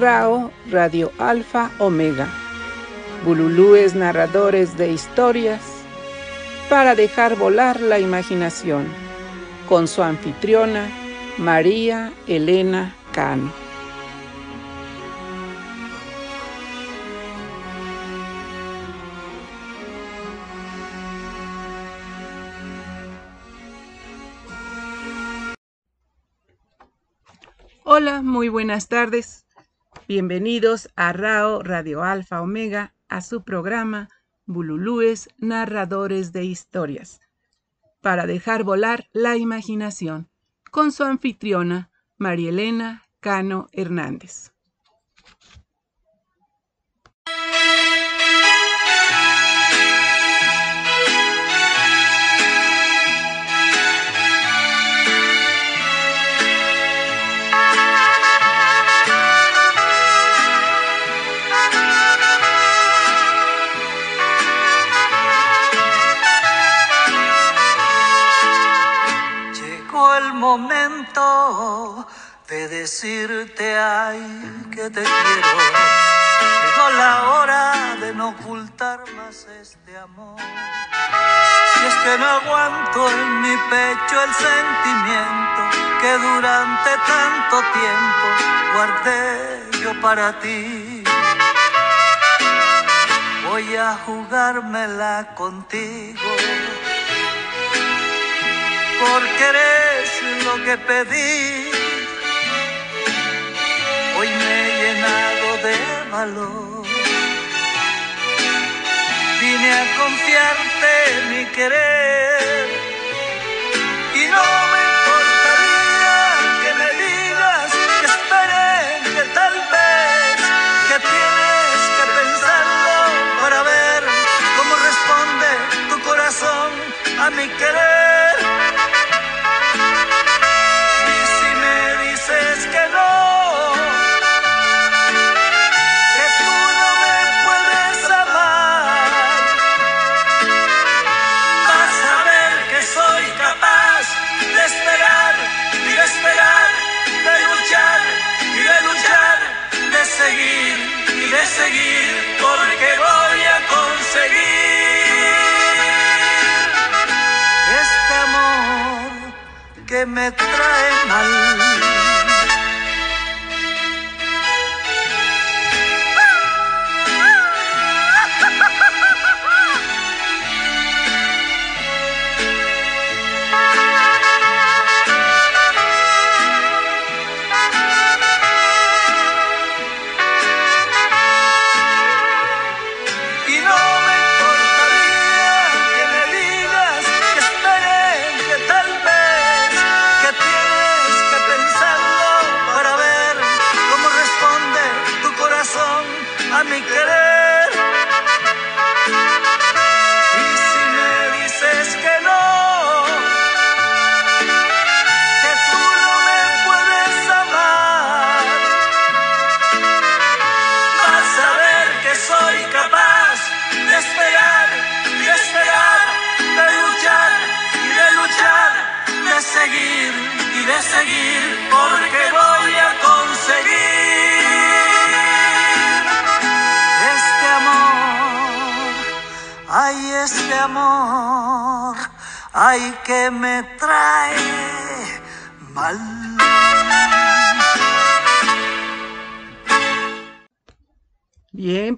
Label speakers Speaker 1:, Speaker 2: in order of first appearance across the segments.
Speaker 1: RAO Radio Alfa Omega. Bululúes narradores de historias para dejar volar la imaginación. Con su anfitriona, María Elena Cano. Hola, muy buenas tardes. Bienvenidos a RAO Radio Alfa Omega, a su programa Bululúes Narradores de Historias, para dejar volar la imaginación, con su anfitriona, María Elena Cano Hernández.
Speaker 2: Momento de decirte ay que te quiero. Llegó la hora de no ocultar más este amor. Y es que no aguanto en mi pecho el sentimiento que durante tanto tiempo guardé yo para ti. Voy a jugármela contigo porque lo que pedí. Hoy me he llenado de valor. Vine a confiarte mi querer y no me importaría que me digas que esperen, que tal vez, que tienes que pensarlo para ver cómo responde tu corazón a mi querer.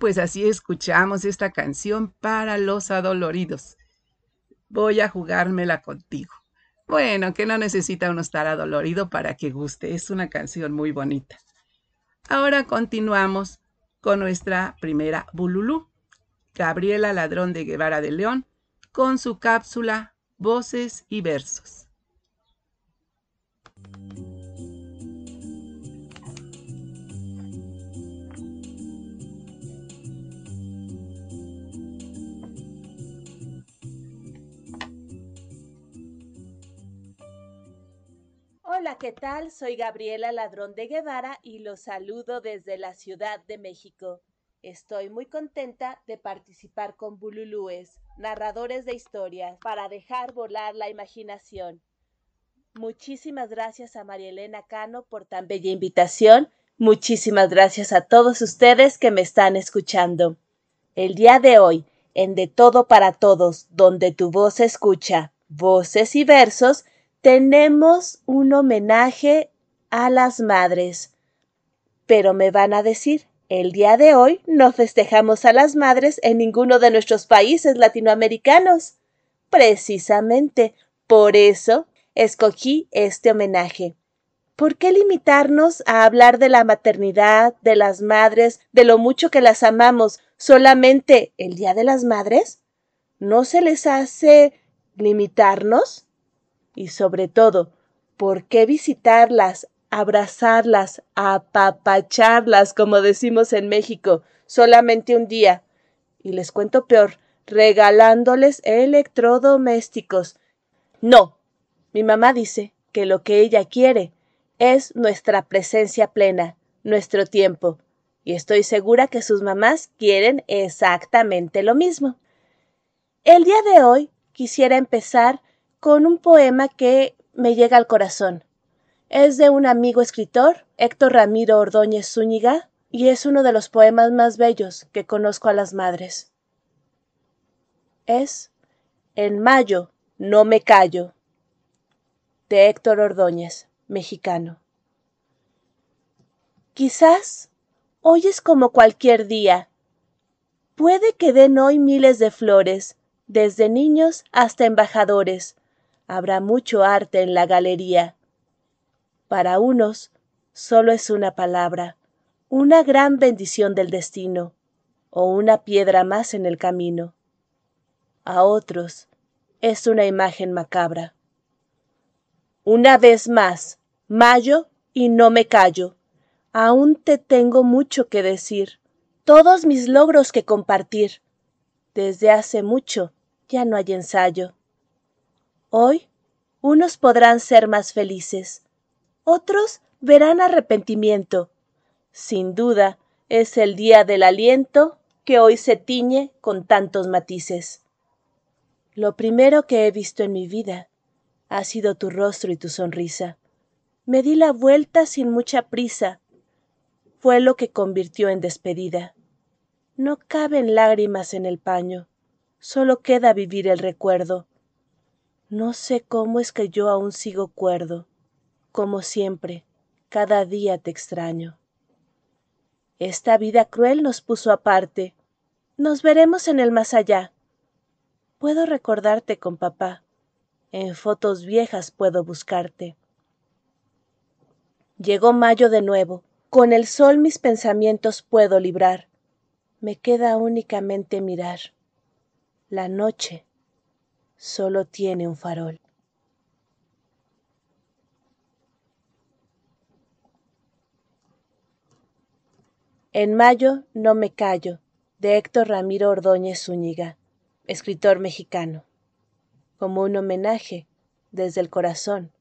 Speaker 1: Pues así escuchamos esta canción para los adoloridos. Voy a jugármela contigo. Bueno, que no necesita uno estar adolorido para que guste. Es una canción muy bonita. Ahora continuamos con nuestra primera Bululú, Gabriela Ladrón de Guevara de León, con su cápsula Voces y Versos.
Speaker 3: Hola, ¿qué tal? Soy Gabriela Ladrón de Guevara y los saludo desde la Ciudad de México. Estoy muy contenta de participar con Bululúes, narradores de historias, para dejar volar la imaginación. Muchísimas gracias a María Elena Cano por tan bella invitación. Muchísimas gracias a todos ustedes que me están escuchando. El día de hoy, en De Todo para Todos, donde tu voz escucha, voces y versos, tenemos un homenaje a las madres. Pero me van a decir, el día de hoy no festejamos a las madres en ninguno de nuestros países latinoamericanos. Precisamente por eso escogí este homenaje. ¿Por qué limitarnos a hablar de la maternidad, de las madres, de lo mucho que las amamos solamente el Día de las Madres? ¿No se les hace limitarnos? Y sobre todo, ¿por qué visitarlas, abrazarlas, apapacharlas, como decimos en México, solamente un día? Y les cuento peor, regalándoles electrodomésticos. No, mi mamá dice que lo que ella quiere es nuestra presencia plena, nuestro tiempo, y estoy segura que sus mamás quieren exactamente lo mismo. El día de hoy quisiera empezar con un poema que me llega al corazón. Es de un amigo escritor, Héctor Ramiro Ordóñez Zúñiga, y es uno de los poemas más bellos que conozco a las madres. Es En mayo no me callo, de Héctor Ordóñez mexicano. Quizás hoy es como cualquier día. Puede que den hoy miles de flores, desde niños hasta embajadores. Habrá mucho arte en la galería. Para unos solo es una palabra, una gran bendición del destino, o una piedra más en el camino. A otros es una imagen macabra. Una vez más, Mayo y no me callo. Aún te tengo mucho que decir, todos mis logros que compartir. Desde hace mucho ya no hay ensayo. Hoy unos podrán ser más felices, otros verán arrepentimiento. Sin duda es el día del aliento que hoy se tiñe con tantos matices. Lo primero que he visto en mi vida ha sido tu rostro y tu sonrisa. Me di la vuelta sin mucha prisa. Fue lo que convirtió en despedida. No caben lágrimas en el paño, solo queda vivir el recuerdo. No sé cómo es que yo aún sigo cuerdo. Como siempre, cada día te extraño. Esta vida cruel nos puso aparte. Nos veremos en el más allá. Puedo recordarte con papá en fotos viejas puedo buscarte. Llegó mayo de nuevo, con el sol mis pensamientos puedo librar, me queda únicamente mirar. La noche solo tiene un farol. En mayo no me callo, de Héctor Ramiro Ordóñez Zúñiga, escritor mexicano como un homenaje desde el corazón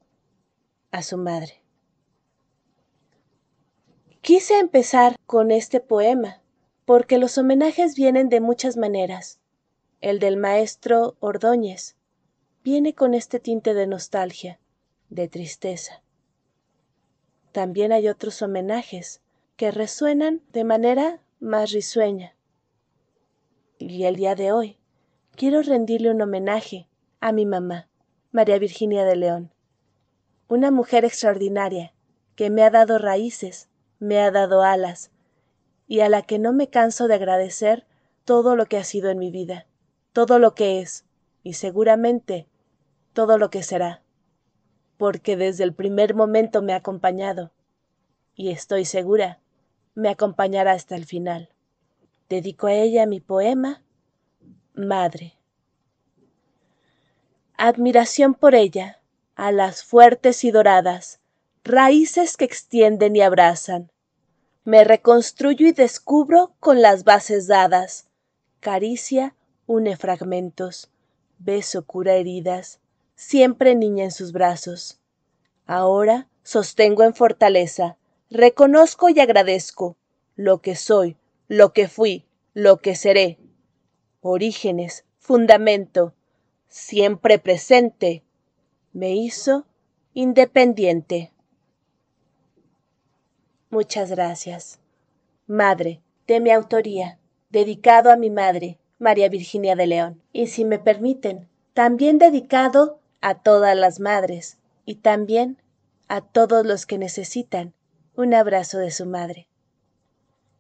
Speaker 3: a su madre. Quise empezar con este poema porque los homenajes vienen de muchas maneras. El del maestro Ordóñez viene con este tinte de nostalgia, de tristeza. También hay otros homenajes que resuenan de manera más risueña. Y el día de hoy quiero rendirle un homenaje a mi mamá, María Virginia de León, una mujer extraordinaria que me ha dado raíces, me ha dado alas, y a la que no me canso de agradecer todo lo que ha sido en mi vida, todo lo que es, y seguramente todo lo que será, porque desde el primer momento me ha acompañado, y estoy segura, me acompañará hasta el final. Dedico a ella mi poema, Madre admiración por ella, a las fuertes y doradas, raíces que extienden y abrazan. Me reconstruyo y descubro con las bases dadas. Caricia une fragmentos, beso cura heridas, siempre niña en sus brazos. Ahora sostengo en fortaleza, reconozco y agradezco lo que soy, lo que fui, lo que seré. Orígenes, fundamento, siempre presente, me hizo independiente. Muchas gracias. Madre, de mi autoría, dedicado a mi madre, María Virginia de León. Y si me permiten, también dedicado a todas las madres y también a todos los que necesitan un abrazo de su madre.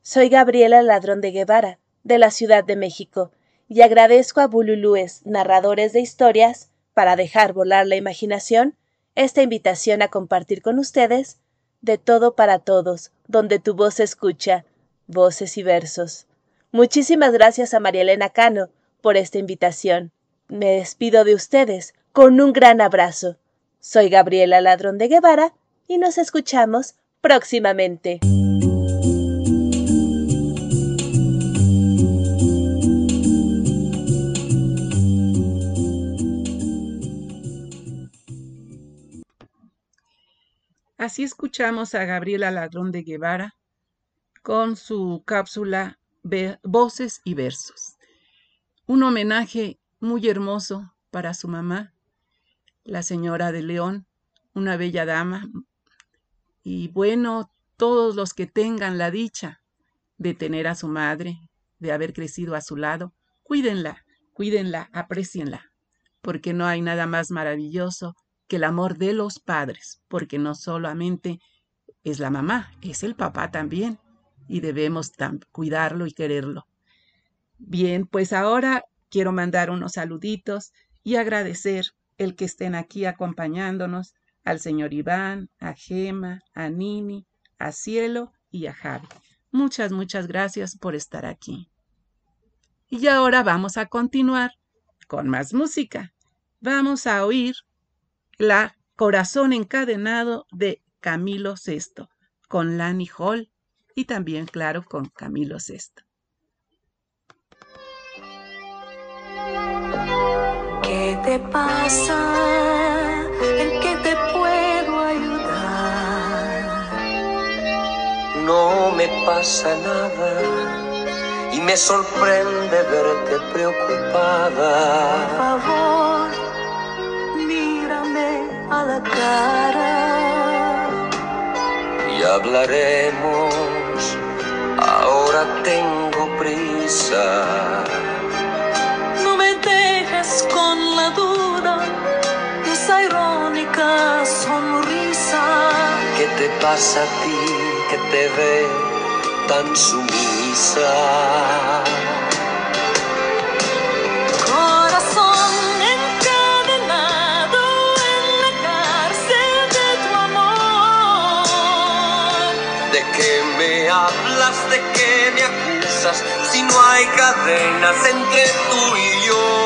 Speaker 3: Soy Gabriela Ladrón de Guevara, de la Ciudad de México, y agradezco a Bululúes, narradores de historias, para dejar volar la imaginación, esta invitación a compartir con ustedes de todo para todos, donde tu voz escucha, voces y versos. Muchísimas gracias a María Elena Cano por esta invitación. Me despido de ustedes con un gran abrazo. Soy Gabriela Ladrón de Guevara y nos escuchamos próximamente.
Speaker 1: Así escuchamos a Gabriela Ladrón de Guevara con su cápsula Voces y Versos. Un homenaje muy hermoso para su mamá, la señora de León, una bella dama. Y bueno, todos los que tengan la dicha de tener a su madre, de haber crecido a su lado, cuídenla, cuídenla, aprecienla, porque no hay nada más maravilloso que el amor de los padres, porque no solamente es la mamá, es el papá también, y debemos cuidarlo y quererlo. Bien, pues ahora quiero mandar unos saluditos y agradecer el que estén aquí acompañándonos al señor Iván, a Gema, a Nini, a Cielo y a Javi. Muchas, muchas gracias por estar aquí. Y ahora vamos a continuar con más música. Vamos a oír la Corazón encadenado de Camilo VI, con Lani Hall y también, claro, con Camilo VI.
Speaker 4: ¿Qué te pasa? ¿En qué No me pasa nada y me sorprende verte preocupada. Por favor a la cara y hablaremos. Ahora tengo prisa. No me dejes con la duda, esa irónica sonrisa. ¿Qué te pasa a ti te ve tan sumisa? hablas de que me acusas si no hay cadenas entre tú y yo?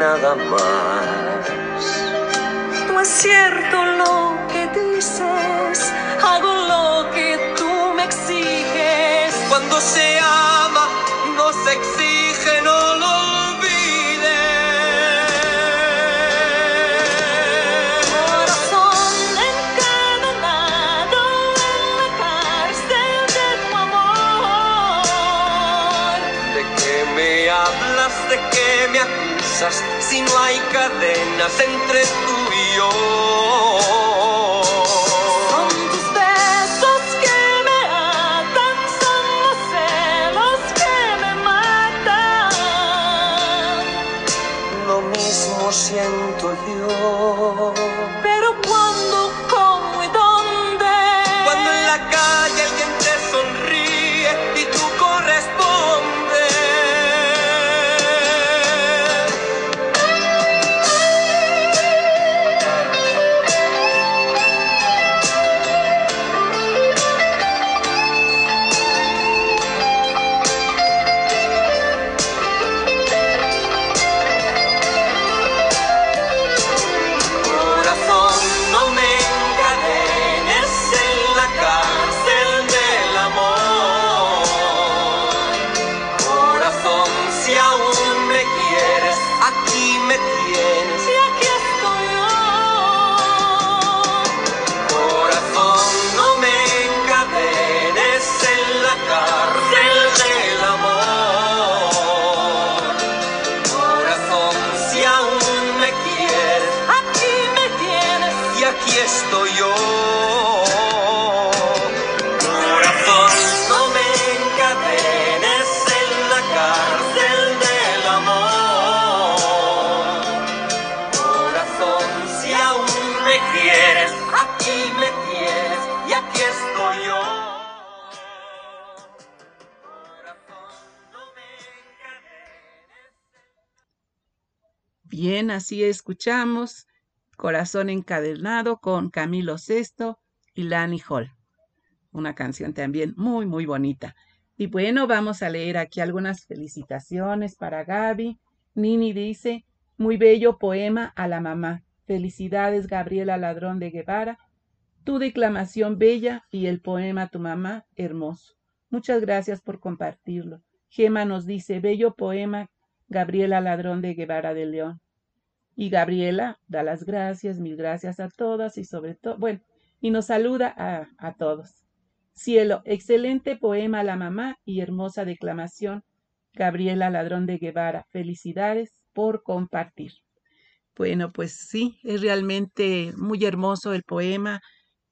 Speaker 4: Nada más. No es cierto lo cadenas entre
Speaker 1: escuchamos Corazón encadenado con Camilo Sesto y Lani Hall. Una canción también muy, muy bonita. Y bueno, vamos a leer aquí algunas felicitaciones para Gaby. Nini dice, muy bello poema a la mamá. Felicidades, Gabriela Ladrón de Guevara. Tu declamación bella y el poema tu mamá hermoso. Muchas gracias por compartirlo. Gema nos dice, bello poema, Gabriela Ladrón de Guevara de León. Y Gabriela da las gracias, mil gracias a todas y sobre todo, bueno, y nos saluda a, a todos. Cielo, excelente poema la mamá y hermosa declamación. Gabriela Ladrón de Guevara, felicidades por compartir. Bueno, pues sí, es realmente muy hermoso el poema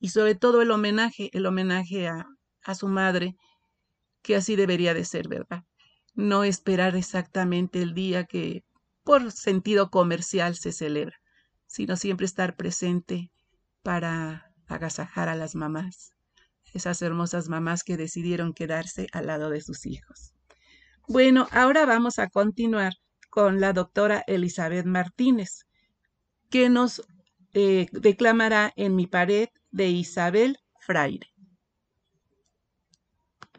Speaker 1: y sobre todo el homenaje, el homenaje a, a su madre, que así debería de ser, ¿verdad? No esperar exactamente el día que por sentido comercial se celebra, sino siempre estar presente para agasajar a las mamás, esas hermosas mamás que decidieron quedarse al lado de sus hijos. Bueno, ahora vamos a continuar con la doctora Elizabeth Martínez, que nos eh, declamará en mi pared de Isabel Fraire.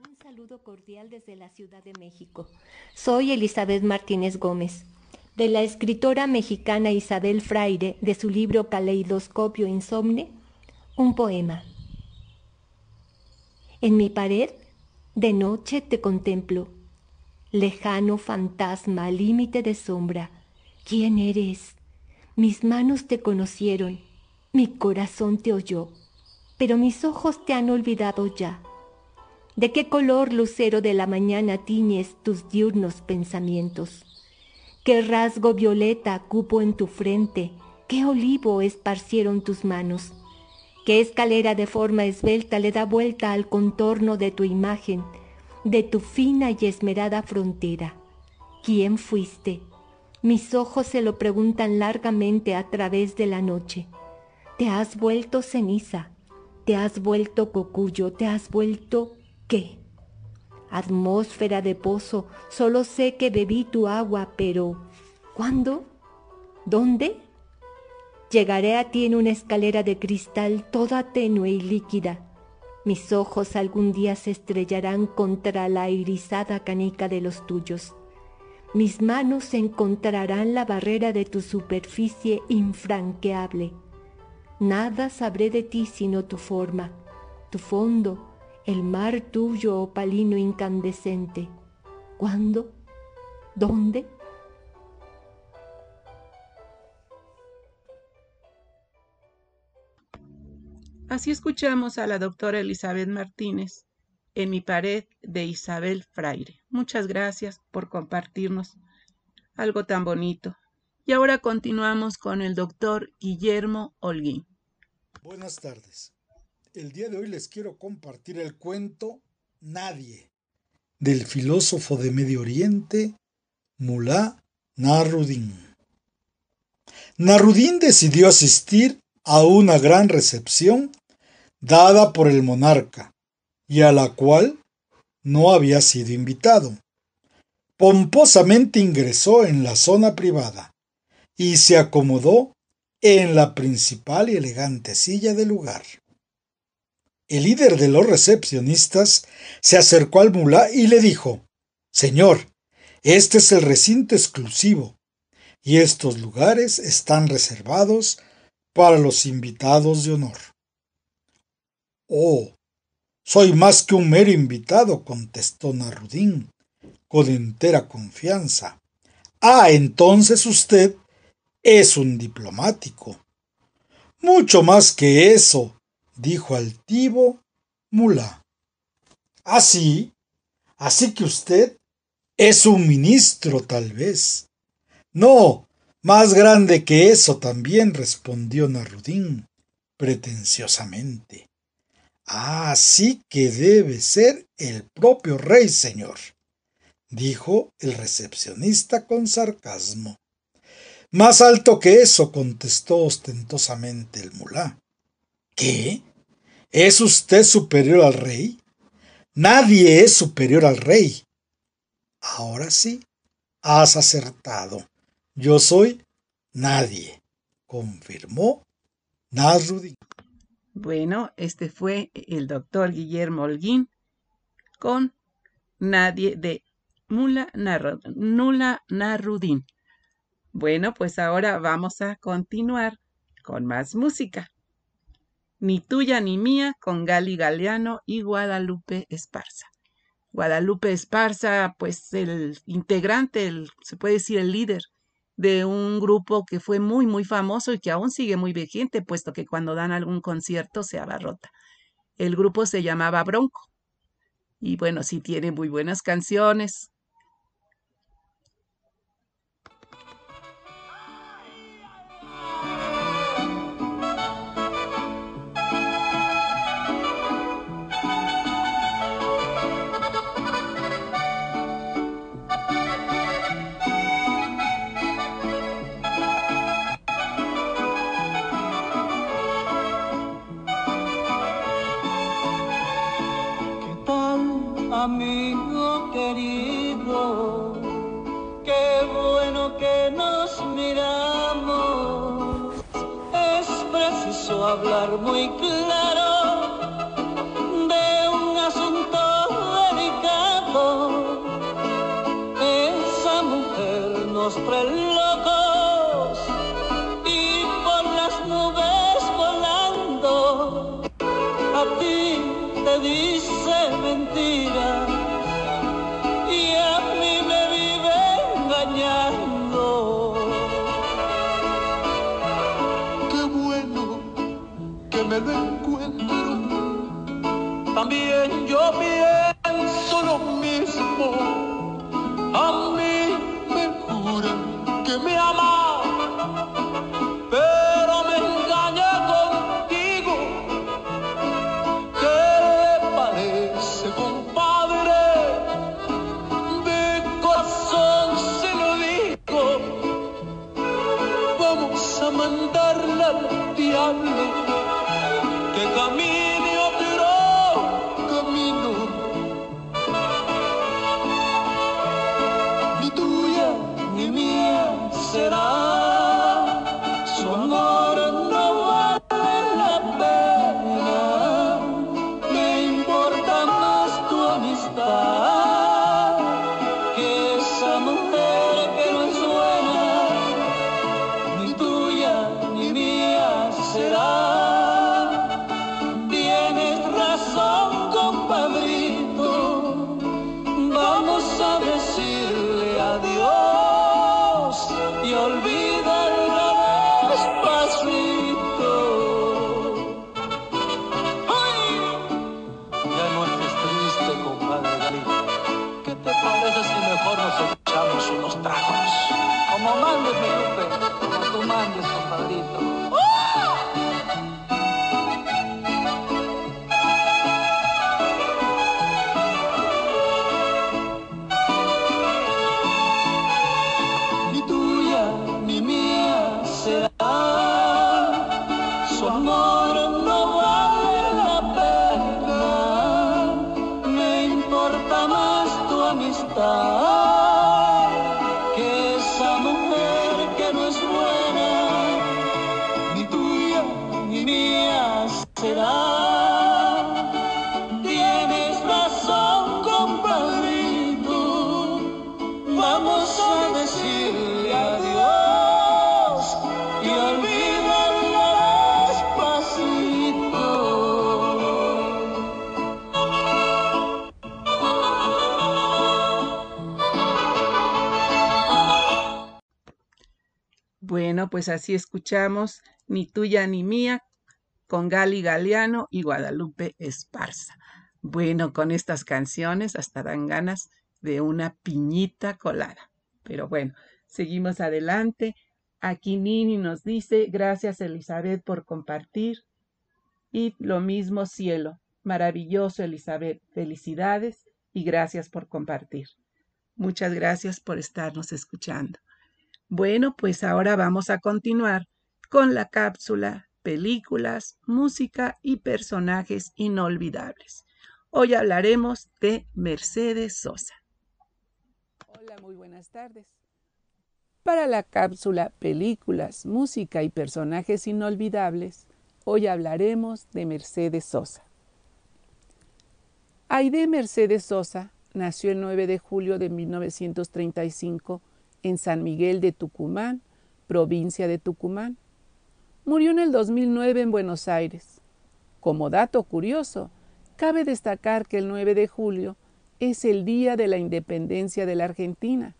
Speaker 5: Un saludo cordial desde la Ciudad de México. Soy Elizabeth Martínez Gómez de la escritora mexicana Isabel Fraire de su libro Caleidoscopio Insomne, un poema. En mi pared, de noche te contemplo, lejano fantasma, límite de sombra. ¿Quién eres? Mis manos te conocieron, mi corazón te oyó, pero mis ojos te han olvidado ya. ¿De qué color lucero de la mañana tiñes tus diurnos pensamientos? Qué rasgo violeta cupo en tu frente, qué olivo esparcieron tus manos, qué escalera de forma esbelta le da vuelta al contorno de tu imagen, de tu fina y esmerada frontera. ¿Quién fuiste? Mis ojos se lo preguntan largamente a través de la noche. Te has vuelto ceniza, te has vuelto cocuyo, te has vuelto qué? Atmósfera de pozo, solo sé que bebí tu agua, pero ¿cuándo? ¿Dónde? Llegaré a ti en una escalera de cristal toda tenue y líquida. Mis ojos algún día se estrellarán contra la irisada canica de los tuyos. Mis manos encontrarán la barrera de tu superficie infranqueable. Nada sabré de ti sino tu forma, tu fondo, el mar tuyo opalino incandescente. ¿Cuándo? ¿Dónde?
Speaker 1: Así escuchamos a la doctora Elizabeth Martínez en mi pared de Isabel Fraire. Muchas gracias por compartirnos algo tan bonito. Y ahora continuamos con el doctor Guillermo Holguín.
Speaker 6: Buenas tardes. El día de hoy les quiero compartir el cuento Nadie del filósofo de Medio Oriente Mulá Narudín. Narudín decidió asistir a una gran recepción dada por el monarca y a la cual no había sido invitado. Pomposamente ingresó en la zona privada y se acomodó en la principal y elegante silla del lugar. El líder de los recepcionistas se acercó al mulá y le dijo Señor, este es el recinto exclusivo, y estos lugares están reservados para los invitados de honor. Oh, soy más que un mero invitado, contestó Narudín, con entera confianza. Ah, entonces usted es un diplomático. Mucho más que eso, dijo altivo Mula. Así, así que usted es un ministro, tal vez. No, más grande que eso también, respondió Narudín, pretenciosamente. Ah, sí que debe ser el propio rey, señor, dijo el recepcionista con sarcasmo. Más alto que eso, contestó ostentosamente el mulá. ¿Qué? ¿Es usted superior al rey? Nadie es superior al rey. Ahora sí, has acertado. Yo soy nadie, confirmó Nasruddin.
Speaker 1: Bueno, este fue el doctor Guillermo Holguín con Nadie de Mula Nula Narudín. Bueno, pues ahora vamos a continuar con más música. Ni tuya ni mía con Gali Galeano y Guadalupe Esparza. Guadalupe Esparza, pues el integrante, se puede decir el líder de un grupo que fue muy, muy famoso y que aún sigue muy vigente, puesto que cuando dan algún concierto se abarrota. El grupo se llamaba Bronco. Y bueno, sí tiene muy buenas canciones,
Speaker 7: preciso hablar muy claro
Speaker 1: pues así escuchamos Ni tuya ni mía con Gali Galeano y Guadalupe Esparza. Bueno, con estas canciones hasta dan ganas de una piñita colada. Pero bueno, seguimos adelante. Aquí Nini nos dice, gracias Elizabeth por compartir. Y lo mismo cielo. Maravilloso Elizabeth. Felicidades y gracias por compartir. Muchas gracias por estarnos escuchando. Bueno, pues ahora vamos a continuar con la cápsula películas, música y personajes inolvidables. Hoy hablaremos de Mercedes Sosa. Hola, muy buenas tardes. Para la cápsula películas, música y personajes inolvidables, hoy hablaremos de Mercedes Sosa. Aide Mercedes Sosa nació el 9 de julio de 1935 en San Miguel de Tucumán, provincia de Tucumán. Murió en el 2009 en Buenos Aires. Como dato curioso, cabe destacar que el 9 de julio es el día de la independencia de la Argentina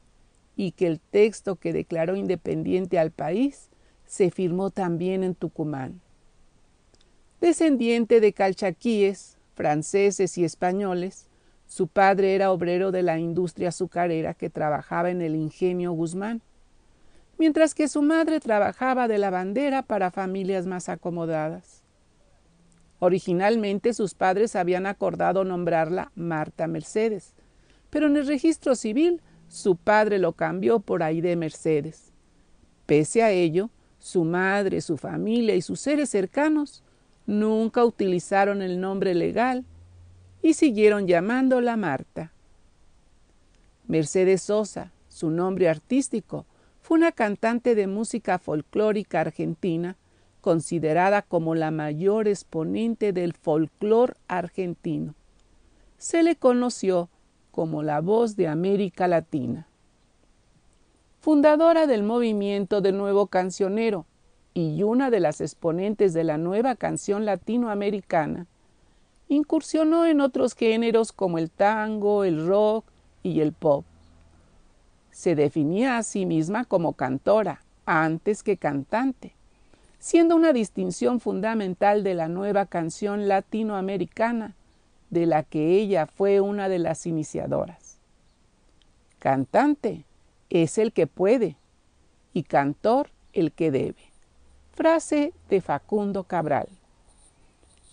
Speaker 1: y que el texto que declaró independiente al país se firmó también en Tucumán. Descendiente de calchaquíes, franceses y españoles, su padre era obrero de la industria azucarera que trabajaba en el ingenio Guzmán, mientras que su madre trabajaba de lavandera para familias más acomodadas. Originalmente sus padres habían acordado nombrarla Marta Mercedes, pero en el registro civil su padre lo cambió por Aide Mercedes. Pese a ello, su madre, su familia y sus seres cercanos nunca utilizaron el nombre legal y siguieron llamándola Marta. Mercedes Sosa, su nombre artístico, fue una cantante de música folclórica argentina, considerada como la mayor exponente del folclor argentino. Se le conoció como la voz de América Latina. Fundadora del movimiento del nuevo cancionero, y una de las exponentes de la nueva canción latinoamericana, incursionó en otros géneros como el tango, el rock y el pop. Se definía a sí misma como cantora antes que cantante, siendo una distinción fundamental de la nueva canción latinoamericana, de la que ella fue una de las iniciadoras. Cantante es el que puede y cantor el que debe. Frase de Facundo Cabral.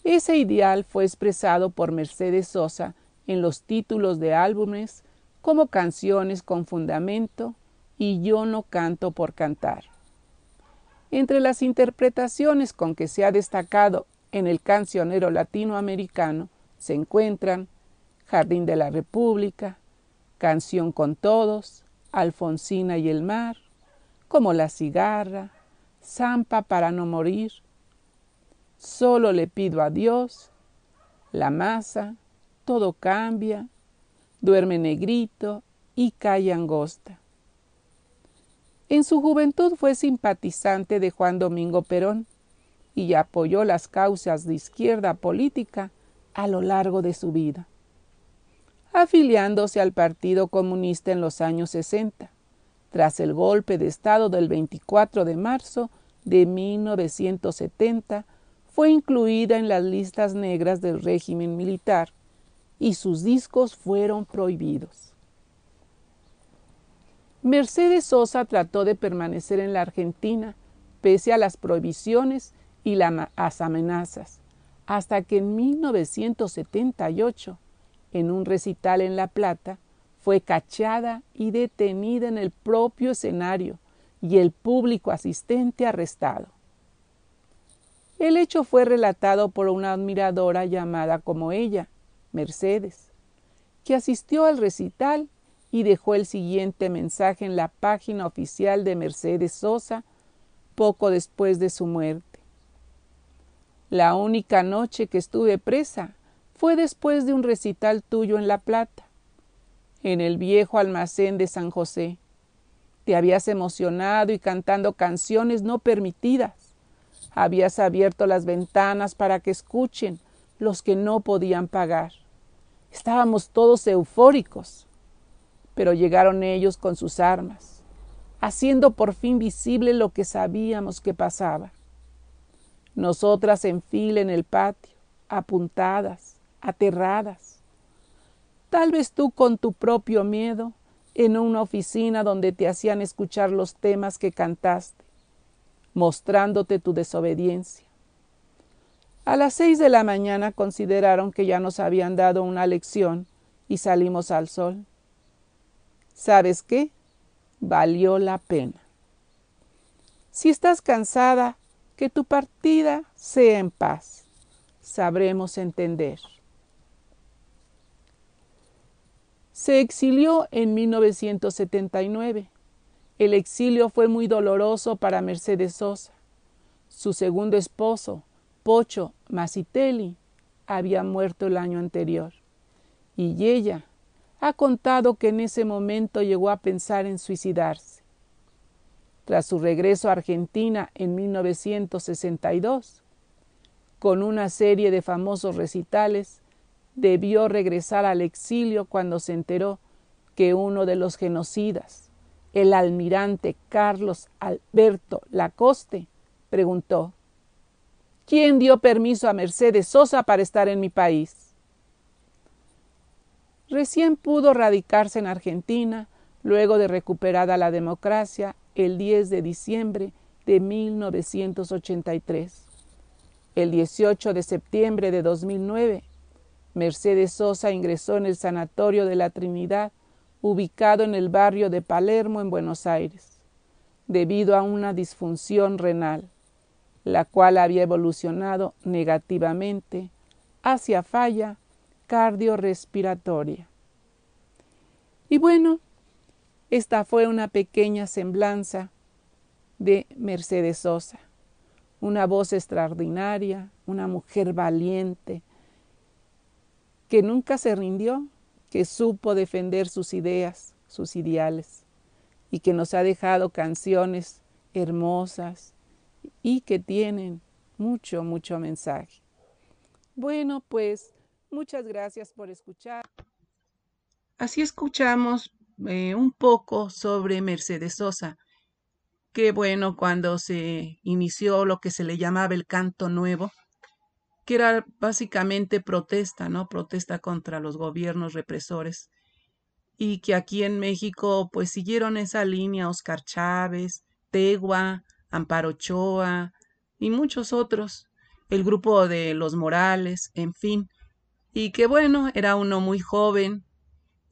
Speaker 1: Ese ideal fue expresado por Mercedes Sosa en los títulos de álbumes como Canciones con Fundamento y Yo no canto por cantar. Entre las interpretaciones con que se ha destacado en el cancionero latinoamericano se encuentran Jardín de la República, Canción con Todos, Alfonsina y el Mar, como La Cigarra, Zampa para no morir. Solo le pido a Dios, la masa, todo cambia, duerme negrito y cae angosta. En su juventud fue simpatizante de Juan Domingo Perón y apoyó las causas de izquierda política a lo largo de su vida, afiliándose al Partido Comunista en los años 60 tras el golpe de Estado del 24 de marzo de 1970, fue incluida en las listas negras del régimen militar y sus discos fueron prohibidos. Mercedes Sosa trató de permanecer en la Argentina pese a las prohibiciones y las amenazas, hasta que en 1978, en un recital en La Plata, fue cachada y detenida en el propio escenario y el público asistente arrestado. El hecho fue relatado por una admiradora llamada como ella, Mercedes, que asistió al recital y dejó el siguiente mensaje en la página oficial de Mercedes Sosa poco después de su muerte. La única noche que estuve presa fue después de un recital tuyo en La Plata en el viejo almacén de San José. Te habías emocionado y cantando canciones no permitidas. Habías abierto las ventanas para que escuchen los que no podían pagar. Estábamos todos eufóricos, pero llegaron ellos con sus armas, haciendo por fin visible lo que sabíamos que pasaba. Nosotras en fila en el patio, apuntadas, aterradas, Tal vez tú con tu propio miedo, en una oficina donde te hacían escuchar los temas que cantaste, mostrándote tu desobediencia. A las seis de la mañana consideraron que ya nos habían dado una lección y salimos al sol. ¿Sabes qué? Valió la pena. Si estás cansada, que tu partida sea en paz. Sabremos entender. Se exilió en 1979. El exilio fue muy doloroso para Mercedes Sosa. Su segundo esposo, Pocho Masitelli, había muerto el año anterior. Y ella ha contado que en ese momento llegó a pensar en suicidarse. Tras su regreso a Argentina en 1962, con una serie de famosos recitales, debió regresar al exilio cuando se enteró que uno de los genocidas, el almirante Carlos Alberto Lacoste, preguntó ¿Quién dio permiso a Mercedes Sosa para estar en mi país? Recién pudo radicarse en Argentina luego de recuperada la democracia el 10 de diciembre de 1983. El 18 de septiembre de 2009 Mercedes Sosa ingresó en el Sanatorio de la Trinidad, ubicado en el barrio de Palermo, en Buenos Aires, debido a una disfunción renal, la cual había evolucionado negativamente hacia falla cardiorrespiratoria. Y bueno, esta fue una pequeña semblanza de Mercedes Sosa, una voz extraordinaria, una mujer valiente, que nunca se rindió, que supo defender sus ideas, sus ideales, y que nos ha dejado canciones hermosas y que tienen mucho, mucho mensaje. Bueno, pues muchas gracias por escuchar. Así escuchamos eh, un poco sobre Mercedes Sosa, que bueno, cuando se inició lo que se le llamaba el canto nuevo, que era básicamente protesta, ¿no? Protesta contra los gobiernos represores. Y que aquí en México, pues siguieron esa línea Oscar Chávez, Tegua, Amparo Ochoa y muchos otros, el grupo de los Morales, en fin. Y que bueno, era uno muy joven,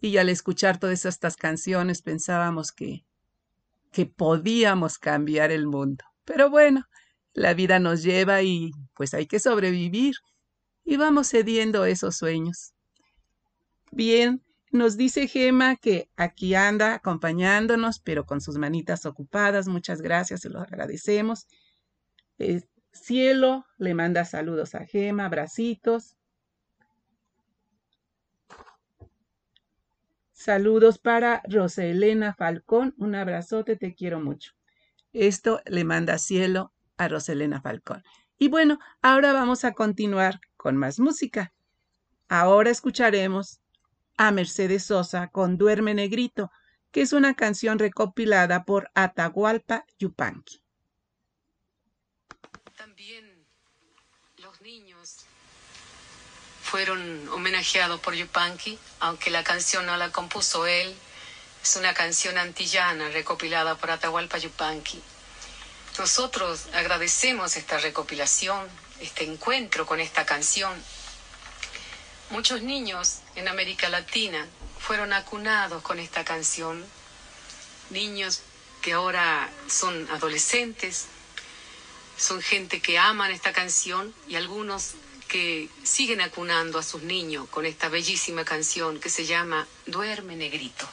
Speaker 1: y al escuchar todas estas canciones pensábamos que, que podíamos cambiar el mundo. Pero bueno, la vida nos lleva y pues hay que sobrevivir y vamos cediendo esos sueños. Bien, nos dice Gema que aquí anda acompañándonos, pero con sus manitas ocupadas. Muchas gracias, se lo agradecemos. Eh, cielo le manda saludos a Gema, abracitos. Saludos para Rosa Elena Falcón, un abrazote, te quiero mucho. Esto le manda cielo a Roselena Falcón. Y bueno, ahora vamos a continuar con más música. Ahora escucharemos a Mercedes Sosa con Duerme Negrito, que es una canción recopilada por Atahualpa Yupanqui.
Speaker 8: También los niños fueron homenajeados por Yupanqui, aunque la canción no la compuso él. Es una canción antillana recopilada por Atahualpa Yupanqui. Nosotros agradecemos esta recopilación, este encuentro con esta canción. Muchos niños en América Latina fueron acunados con esta canción, niños que ahora son adolescentes, son gente que aman esta canción y algunos que siguen acunando a sus niños con esta bellísima canción que se llama Duerme Negrito.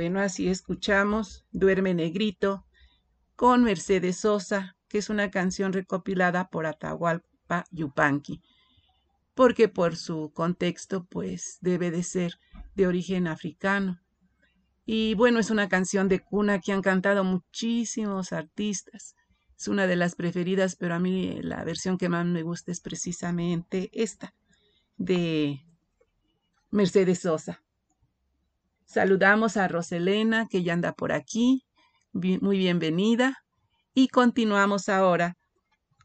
Speaker 1: Bueno, así escuchamos Duerme Negrito con Mercedes Sosa, que es una canción recopilada por Atahualpa Yupanqui, porque por su contexto, pues debe de ser de origen africano. Y bueno, es una canción de cuna que han cantado muchísimos artistas. Es una de las preferidas, pero a mí la versión que más me gusta es precisamente esta, de Mercedes Sosa. Saludamos a Roselena, que ya anda por aquí. Muy bienvenida. Y continuamos ahora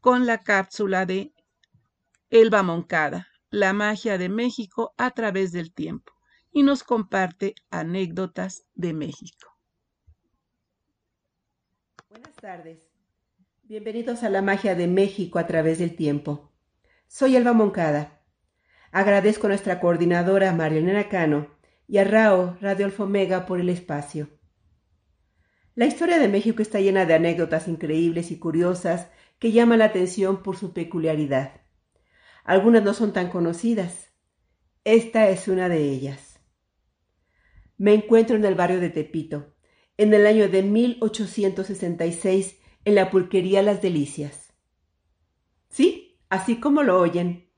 Speaker 1: con la cápsula de Elba Moncada, la magia de México a través del tiempo, y nos comparte anécdotas de México.
Speaker 9: Buenas tardes. Bienvenidos a la magia de México a través del tiempo. Soy Elba Moncada. Agradezco a nuestra coordinadora Marielena Cano y a Rao Alfomega por el espacio. La historia de México está llena de anécdotas increíbles y curiosas que llaman la atención por su peculiaridad. Algunas no son tan conocidas. Esta es una de ellas. Me encuentro en el barrio de Tepito, en el año de 1866, en la pulquería Las Delicias. Sí, así como lo oyen.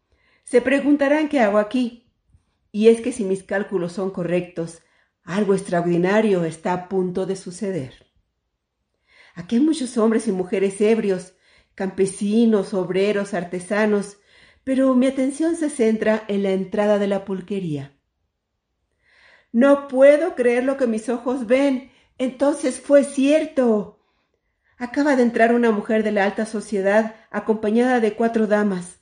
Speaker 9: Se preguntarán qué hago aquí. Y es que si mis cálculos son correctos, algo extraordinario está a punto de suceder. Aquí hay muchos hombres y mujeres ebrios, campesinos, obreros, artesanos, pero mi atención se centra en la entrada de la pulquería. No puedo creer lo que mis ojos ven. Entonces fue cierto. Acaba de entrar una mujer de la alta sociedad acompañada de cuatro damas.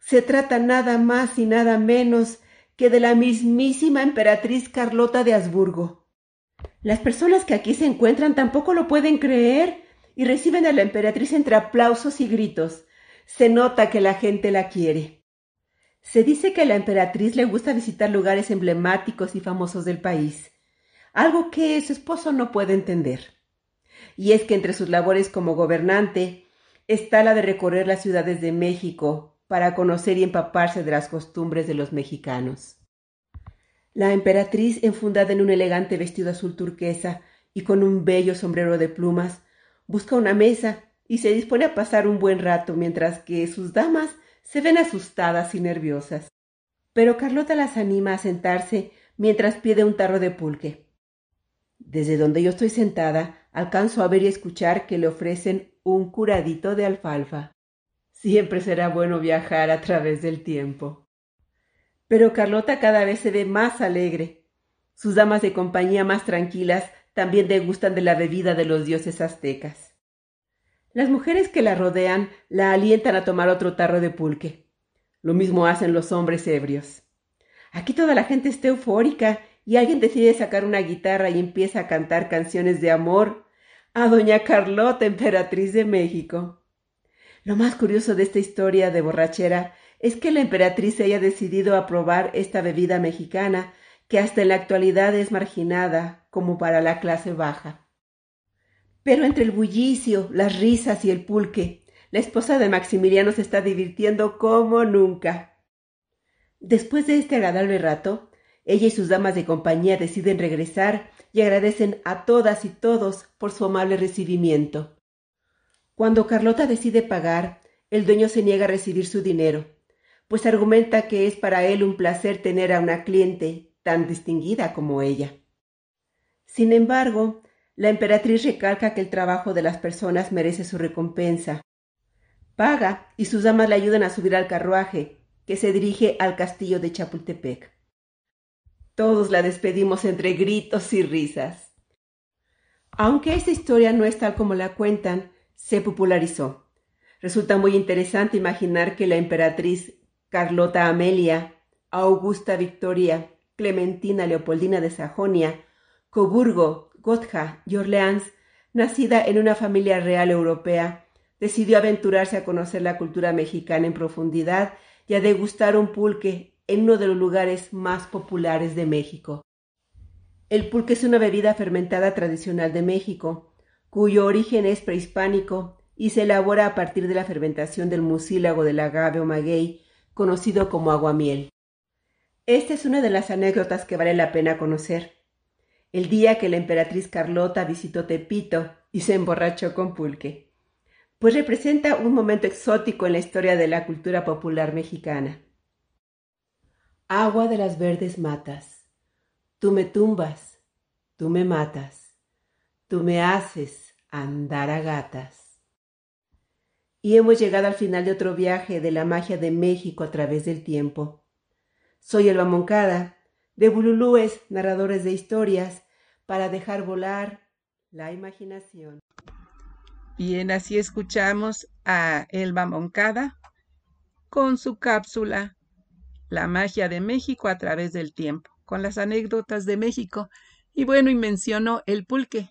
Speaker 9: Se trata nada más y nada menos que de la mismísima emperatriz Carlota de Habsburgo. Las personas que aquí se encuentran tampoco lo pueden creer y reciben a la emperatriz entre aplausos y gritos. Se nota que la gente la quiere. Se dice que a la emperatriz le gusta visitar lugares emblemáticos y famosos del país, algo que su esposo no puede entender. Y es que entre sus labores como gobernante está la de recorrer las ciudades de México para conocer y empaparse de las costumbres de los mexicanos. La emperatriz, enfundada en un elegante vestido azul turquesa y con un bello sombrero de plumas, busca una mesa y se dispone a pasar un buen rato mientras que sus damas se ven asustadas y nerviosas. Pero Carlota las anima a sentarse mientras pide un tarro de pulque. Desde donde yo estoy sentada, alcanzo a ver y escuchar que le ofrecen un curadito de alfalfa. Siempre será bueno viajar a través del tiempo. Pero Carlota cada vez se ve más alegre. Sus damas de compañía más tranquilas también degustan de la bebida de los dioses aztecas. Las mujeres que la rodean la alientan a tomar otro tarro de pulque. Lo mismo hacen los hombres ebrios. Aquí toda la gente está eufórica y alguien decide sacar una guitarra y empieza a cantar canciones de amor a doña Carlota, emperatriz de México. Lo más curioso de esta historia de borrachera es que la emperatriz haya decidido aprobar esta bebida mexicana que hasta en la actualidad es marginada como para la clase baja. Pero entre el bullicio, las risas y el pulque, la esposa de Maximiliano se está divirtiendo como nunca. Después de este agradable rato, ella y sus damas de compañía deciden regresar y agradecen a todas y todos por su amable recibimiento. Cuando Carlota decide pagar, el dueño se niega a recibir su dinero, pues argumenta que es para él un placer tener a una cliente tan distinguida como ella. Sin embargo, la emperatriz recalca que el trabajo de las personas merece su recompensa. Paga y sus damas le ayudan a subir al carruaje, que se dirige al castillo de Chapultepec. Todos la despedimos entre gritos y risas. Aunque esta historia no es tal como la cuentan, se popularizó. Resulta muy interesante imaginar que la emperatriz Carlota Amelia, Augusta Victoria, Clementina Leopoldina de Sajonia, Coburgo, Gotha y Orleans, nacida en una familia real europea, decidió aventurarse a conocer la cultura mexicana en profundidad y a degustar un pulque en uno de los lugares más populares de México. El pulque es una bebida fermentada tradicional de México, cuyo origen es prehispánico y se elabora a partir de la fermentación del mucílago del agave o maguey, conocido como aguamiel. Esta es una de las anécdotas que vale la pena conocer. El día que la emperatriz Carlota visitó Tepito y se emborrachó con pulque, pues representa un momento exótico en la historia de la cultura popular mexicana. Agua de las verdes matas, tú me tumbas, tú me matas, tú me haces andar a gatas. Y hemos llegado al final de otro viaje de la magia de México a través del tiempo. Soy Elba Moncada, de Bululúes, narradores de historias, para dejar volar la imaginación.
Speaker 1: Bien, así escuchamos a Elba Moncada con su cápsula La magia de México a través del tiempo, con las anécdotas de México. Y bueno, y mencionó el pulque.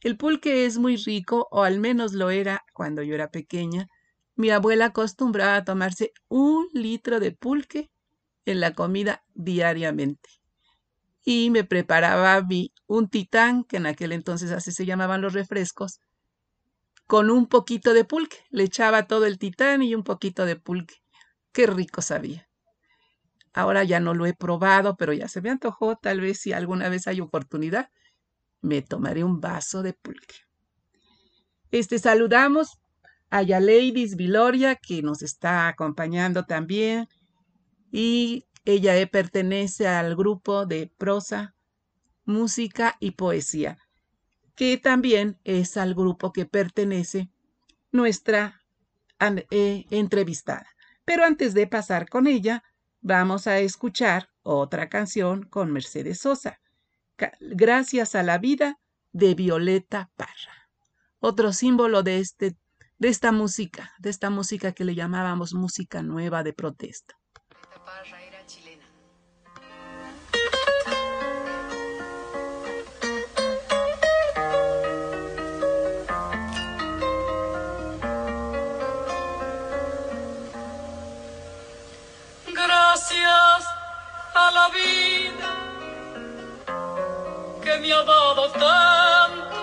Speaker 1: El pulque es muy rico, o al menos lo era cuando yo era pequeña. Mi abuela acostumbraba a tomarse un litro de pulque en la comida diariamente. Y me preparaba un titán, que en aquel entonces así se llamaban los refrescos, con un poquito de pulque. Le echaba todo el titán y un poquito de pulque. Qué rico sabía. Ahora ya no lo he probado, pero ya se me antojó. Tal vez si alguna vez hay oportunidad, me tomaré un vaso de pulque. Este saludamos a Yaleidis Viloria, que nos está acompañando también y ella eh, pertenece al grupo de prosa, música y poesía, que también es al grupo que pertenece nuestra eh, entrevistada. Pero antes de pasar con ella, vamos a escuchar otra canción con Mercedes Sosa, Gracias a la vida de Violeta Parra, otro símbolo de, este, de esta música, de esta música que le llamábamos música nueva de protesta.
Speaker 7: Gracias a la vida me ha dado tanto,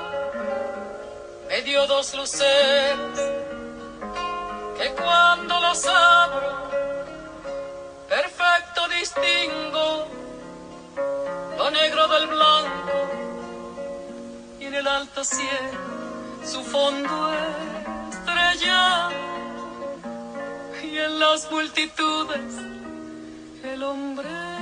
Speaker 7: me dio dos luces que cuando las abro perfecto distingo lo negro del blanco y en el alto cielo su fondo estrella y en las multitudes el hombre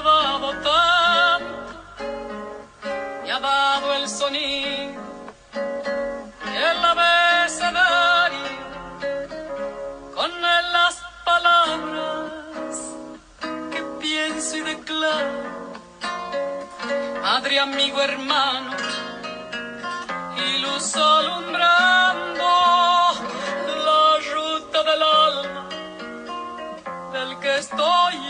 Speaker 7: ha dado tanto, me ha dado el sonido el abecedario con las palabras que pienso y declaro. Madre, amigo, hermano, y luz alumbrando que estoy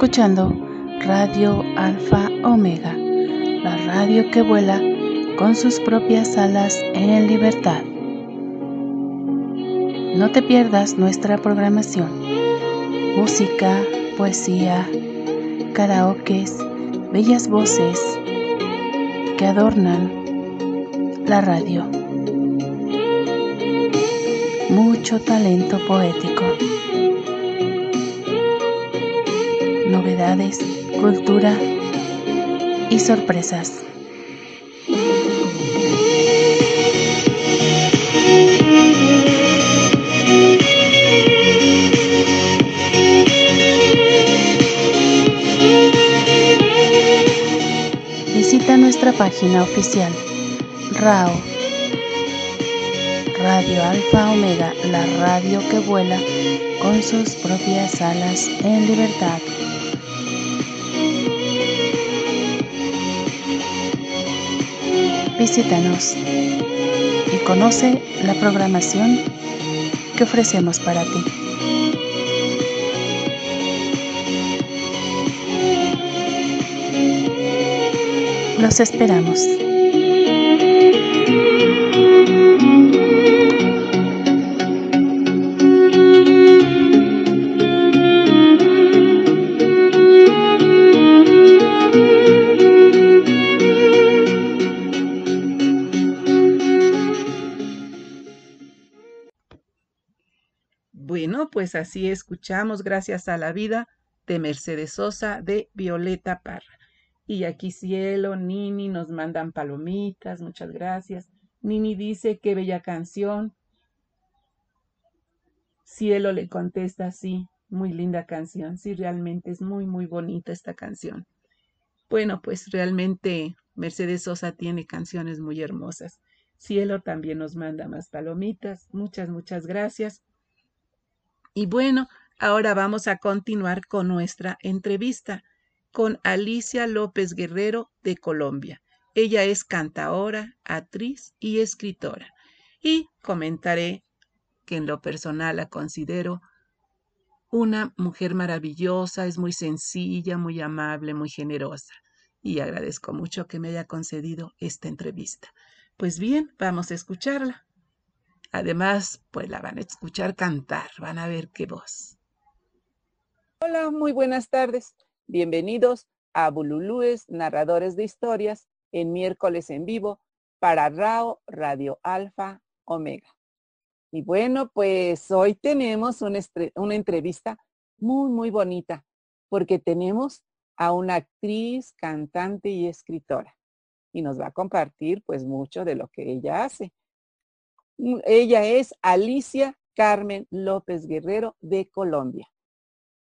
Speaker 10: escuchando Radio Alfa Omega, la radio que vuela con sus propias alas en libertad. No te pierdas nuestra programación. Música, poesía, karaokes, bellas voces que adornan la radio. Mucho talento poético. Cultura y sorpresas. Visita nuestra página oficial RAO Radio Alfa Omega, la radio que vuela con sus propias alas en libertad. Visítanos y conoce la programación que ofrecemos para ti. Los esperamos.
Speaker 1: Pues así escuchamos Gracias a la vida de Mercedes Sosa de Violeta Parra. Y aquí Cielo, Nini nos mandan palomitas, muchas gracias. Nini dice, qué bella canción. Cielo le contesta, sí, muy linda canción. Sí, realmente es muy, muy bonita esta canción. Bueno, pues realmente Mercedes Sosa tiene canciones muy hermosas. Cielo también nos manda más palomitas. Muchas, muchas gracias. Y bueno, ahora vamos a continuar con nuestra entrevista con Alicia López Guerrero de Colombia. Ella es cantaora, actriz y escritora. Y comentaré que en lo personal la considero una mujer maravillosa, es muy sencilla, muy amable, muy generosa. Y agradezco mucho que me haya concedido esta entrevista. Pues bien, vamos a escucharla. Además, pues la van a escuchar cantar, van a ver qué voz.
Speaker 11: Hola, muy buenas tardes. Bienvenidos
Speaker 1: a Bululúes, narradores de historias, en miércoles en vivo para RAO Radio Alfa Omega. Y bueno, pues hoy tenemos una, una entrevista muy, muy bonita, porque tenemos a una actriz, cantante y escritora. Y nos va a compartir pues mucho de lo que ella hace. Mm, ella es Alicia Carmen López Guerrero de Colombia.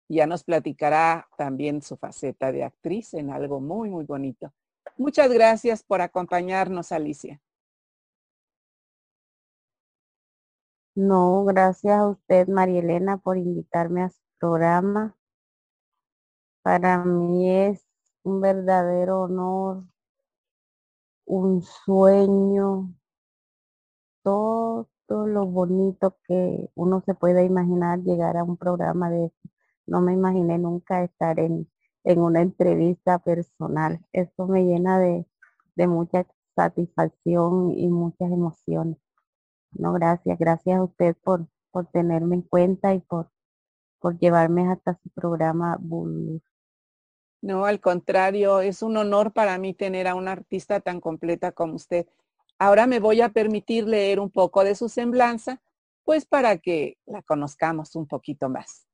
Speaker 1: Ya nos platicará también su faceta de actriz en algo muy, muy bonito. Muchas gracias por acompañarnos, Alicia.
Speaker 11: No, gracias a usted, María Elena, por invitarme a su programa. Para mí es un verdadero honor, un sueño, todo, lo bonito que uno se puede imaginar llegar a un programa de No me imaginé nunca estar en, en una entrevista personal. Eso me llena de, de mucha satisfacción y muchas emociones. No, gracias, gracias a usted por, por tenerme en cuenta y por, por llevarme hasta su programa
Speaker 1: No, al contrario, es un honor para mí tener a una artista tan completa como usted. Ahora me voy a permitir leer un poco de su semblanza, pues para que la conozcamos un poquito más.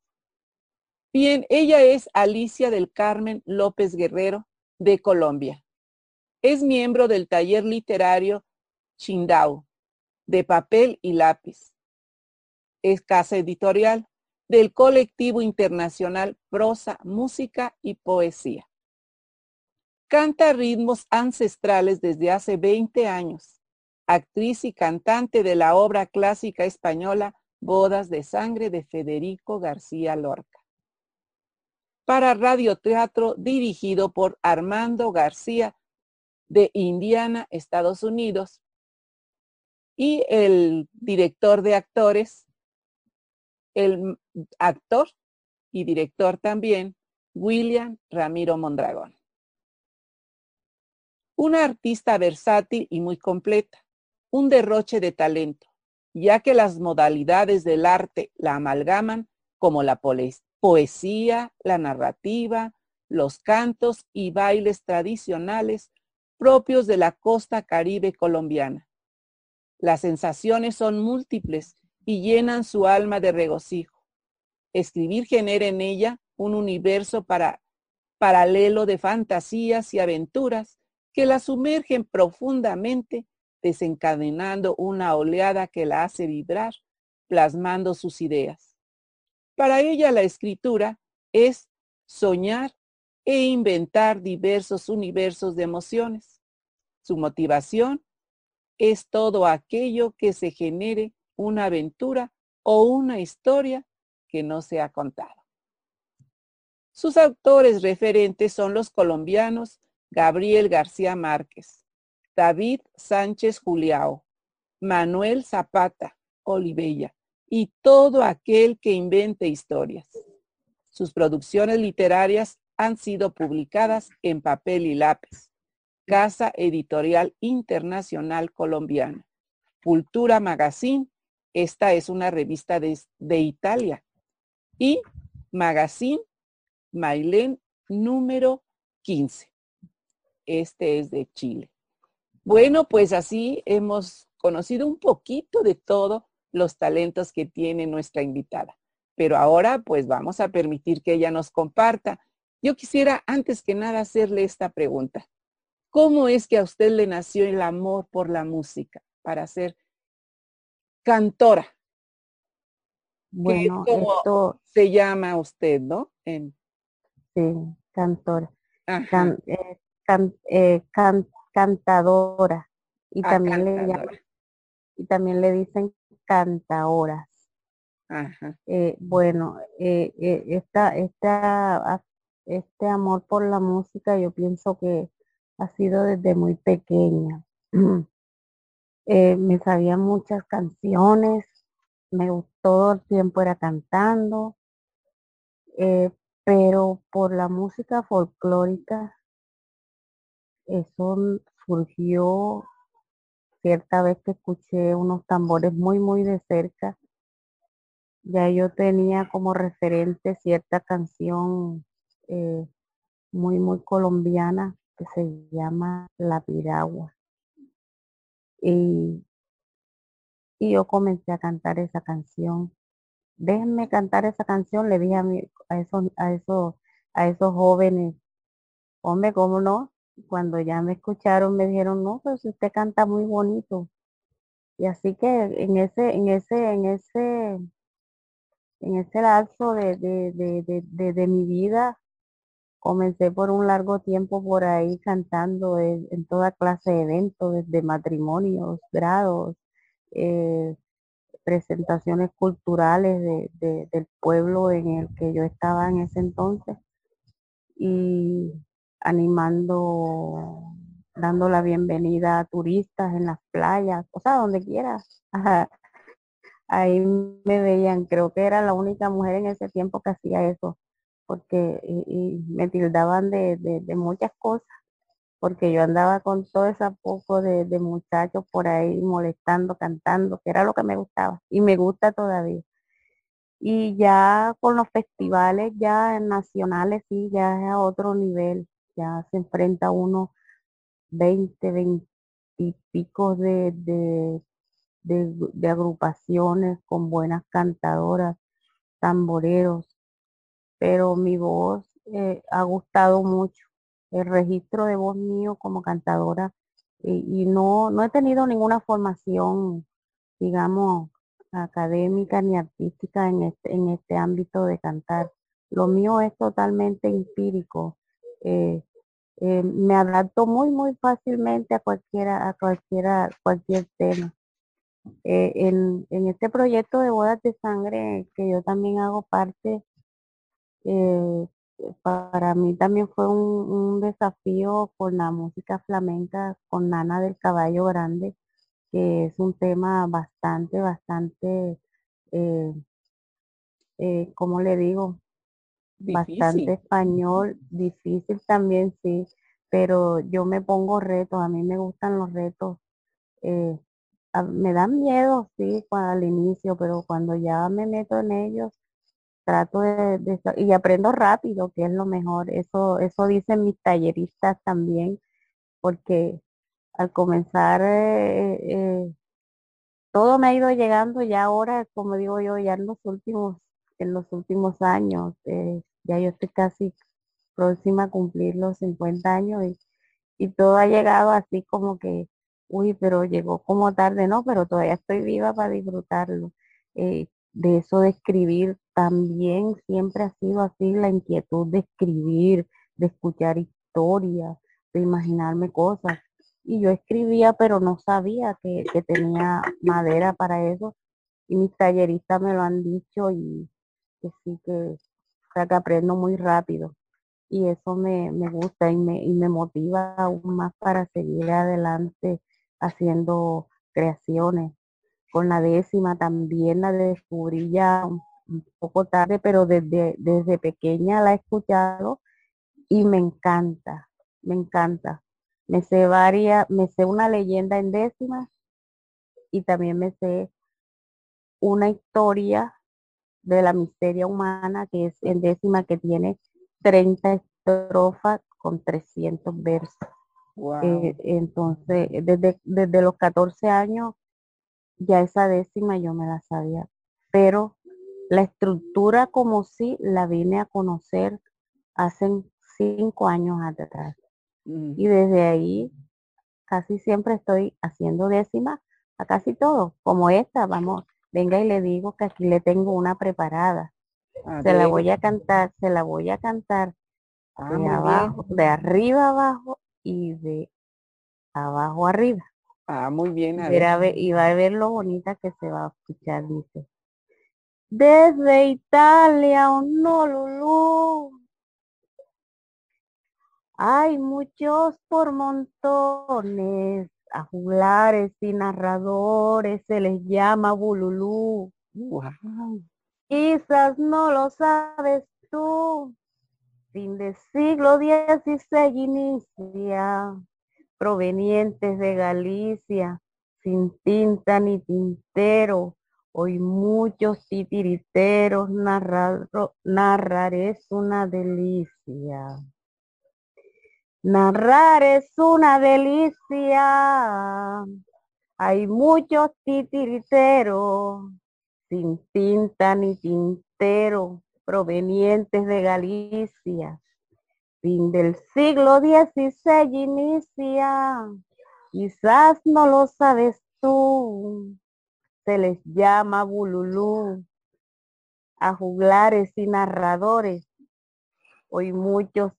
Speaker 1: Bien, ella es Alicia del Carmen López Guerrero de Colombia. Es miembro del taller literario Chindao, de papel y lápiz. Es casa editorial del colectivo internacional Prosa, Música y Poesía. Canta ritmos ancestrales desde hace 20 años. Actriz y cantante de la obra clásica española Bodas de Sangre de Federico García Lorca. Para radioteatro dirigido por Armando García de Indiana, Estados Unidos, y el director de actores, el actor y director también, William Ramiro Mondragón. Una artista versátil y muy completa, un derroche de talento, ya que las modalidades del arte la amalgaman como la poesía, la narrativa, los cantos y bailes tradicionales propios de la costa caribe colombiana las sensaciones son múltiples y llenan su alma de regocijo. Escribir genera en ella un universo para, paralelo de fantasías y aventuras que la sumergen profundamente, desencadenando una oleada que la hace vibrar, plasmando sus ideas. Para ella la escritura es soñar e inventar diversos universos de emociones. Su motivación es todo aquello que se genere una aventura o una historia que no se ha contado. Sus autores referentes son los colombianos Gabriel García Márquez, David Sánchez Juliao, Manuel Zapata Olivella y todo aquel que invente historias. Sus producciones literarias han sido publicadas en papel y lápiz Casa Editorial Internacional Colombiana. Cultura Magazine, esta es una revista de, Italia. Y Magazine Mailén número 15. Este es de Chile. Bueno, pues así hemos conocido un poquito de todos los talentos que tiene nuestra invitada. Pero ahora pues vamos a permitir que ella nos comparta. Yo quisiera antes que nada hacerle esta pregunta. ¿Cómo es que a usted le nació el amor por la música para ser cantora? Bueno, esto se llama usted, ¿no?
Speaker 11: Sí, cantora. Eh, eh, cantadora. Y ah, también le llaman, y también le dicen cantaoras. Ajá. Eh, bueno, esta, esta, este amor por la música yo pienso que ha sido desde muy pequeña. Eh, me sabía muchas canciones, me todo el tiempo era cantando, eh, pero por la música folclórica, eso surgió cierta vez que escuché unos tambores muy, muy de cerca. Ya yo tenía como referente cierta canción eh, muy, muy colombiana que se llama La Piragua. Y, y yo comencé a cantar esa canción. Déjenme cantar esa canción, le dije a, mi, a, esos, a, esos, a esos jóvenes, hombre, ¿cómo no? Cuando ya me escucharon me dijeron, no, pero usted canta muy bonito. Y así que en ese, en ese, en ese, en ese lapso de, de, de, de mi vida, Comencé por un largo tiempo por ahí cantando en, toda clase de eventos, desde matrimonios, grados, eh, presentaciones culturales del pueblo en el que yo estaba en ese entonces y animando, dando la bienvenida a turistas en las playas, o sea, donde quieras. Ahí me veían, creo que era la única mujer en ese tiempo que hacía eso porque me tildaban de, de, muchas cosas, porque yo andaba con todo ese poco de, de, muchachos por ahí molestando, cantando, que era lo que me gustaba y me gusta todavía. Y ya con los festivales ya nacionales, sí, ya es a otro nivel, ya se enfrenta uno 20, 20 y pico de, de, agrupaciones con buenas cantadoras, tamboreros, pero mi voz eh, ha gustado mucho. El registro de voz mío como cantadora y, no, no he tenido ninguna formación, digamos, académica ni artística en este, en este ámbito de cantar. Lo mío es totalmente empírico. Eh, eh, me adapto muy, muy fácilmente a cualquiera, a cualquiera, cualquier tema. en, en este proyecto de bodas de sangre que yo también hago parte, eh, para mí también fue un, desafío con la música flamenca, con Nana del Caballo Grande, que es un tema bastante, bastante, eh, eh ¿cómo le digo? Bastante español, difícil también, sí, pero yo me pongo retos, a mí me gustan los retos. Eh, me dan miedo, sí, al inicio, pero cuando ya me meto en ellos, trato de, y aprendo rápido, que es lo mejor. Eso, eso dicen mis talleristas también, porque al comenzar eh, eh, todo me ha ido llegando ya ahora, como digo yo, ya en los últimos, en los últimos años, eh, ya yo estoy casi próxima a cumplir los 50 años y, y todo ha llegado así como que, uy, pero llegó como tarde, no, pero todavía estoy viva para disfrutarlo de eso de escribir, también siempre ha sido así la inquietud de escribir, de escuchar historias, de imaginarme cosas. Y yo escribía, pero no sabía que, tenía madera para eso. Y mis talleristas me lo han dicho y que sí que, que aprendo muy rápido. Y eso me, me gusta y me, y me motiva aún más para seguir adelante haciendo creaciones con la décima también la descubrí ya un, poco tarde, pero desde, desde pequeña la he escuchado y me encanta, me encanta. Me sé varias, me sé una leyenda en décima y también me sé una historia de la misteria humana que es en décima que tiene 30 estrofas con 300 versos. Eh, entonces, desde, desde los 14 años ya esa décima yo me la sabía, pero la estructura como si la vine a conocer hace cinco años atrás. Mm. Y desde ahí casi siempre estoy haciendo décima a casi todo, como esta, vamos, venga y le digo que aquí le tengo una preparada. se la voy a cantar, se la voy a cantar ah, de abajo, de arriba abajo y de abajo arriba.
Speaker 1: Ah, muy bien.
Speaker 11: y va a ver lo bonita que se va a escuchar, dice. Desde Italia, Honolulu. Hay muchos por montones, a juglares y narradores, se les llama Bululú. Quizás no lo sabes tú. Fin de siglo XVI inicia provenientes de Galicia, sin tinta ni tintero. Hoy muchos titiriteros narrar, narrar es una delicia. Narrar es una delicia. Hay muchos titiriteros sin tinta ni tintero provenientes de Galicia. Fin del siglo XVI inicia. Quizás no lo sabes tú. Se les llama bululú a juglares y narradores. Hoy muchos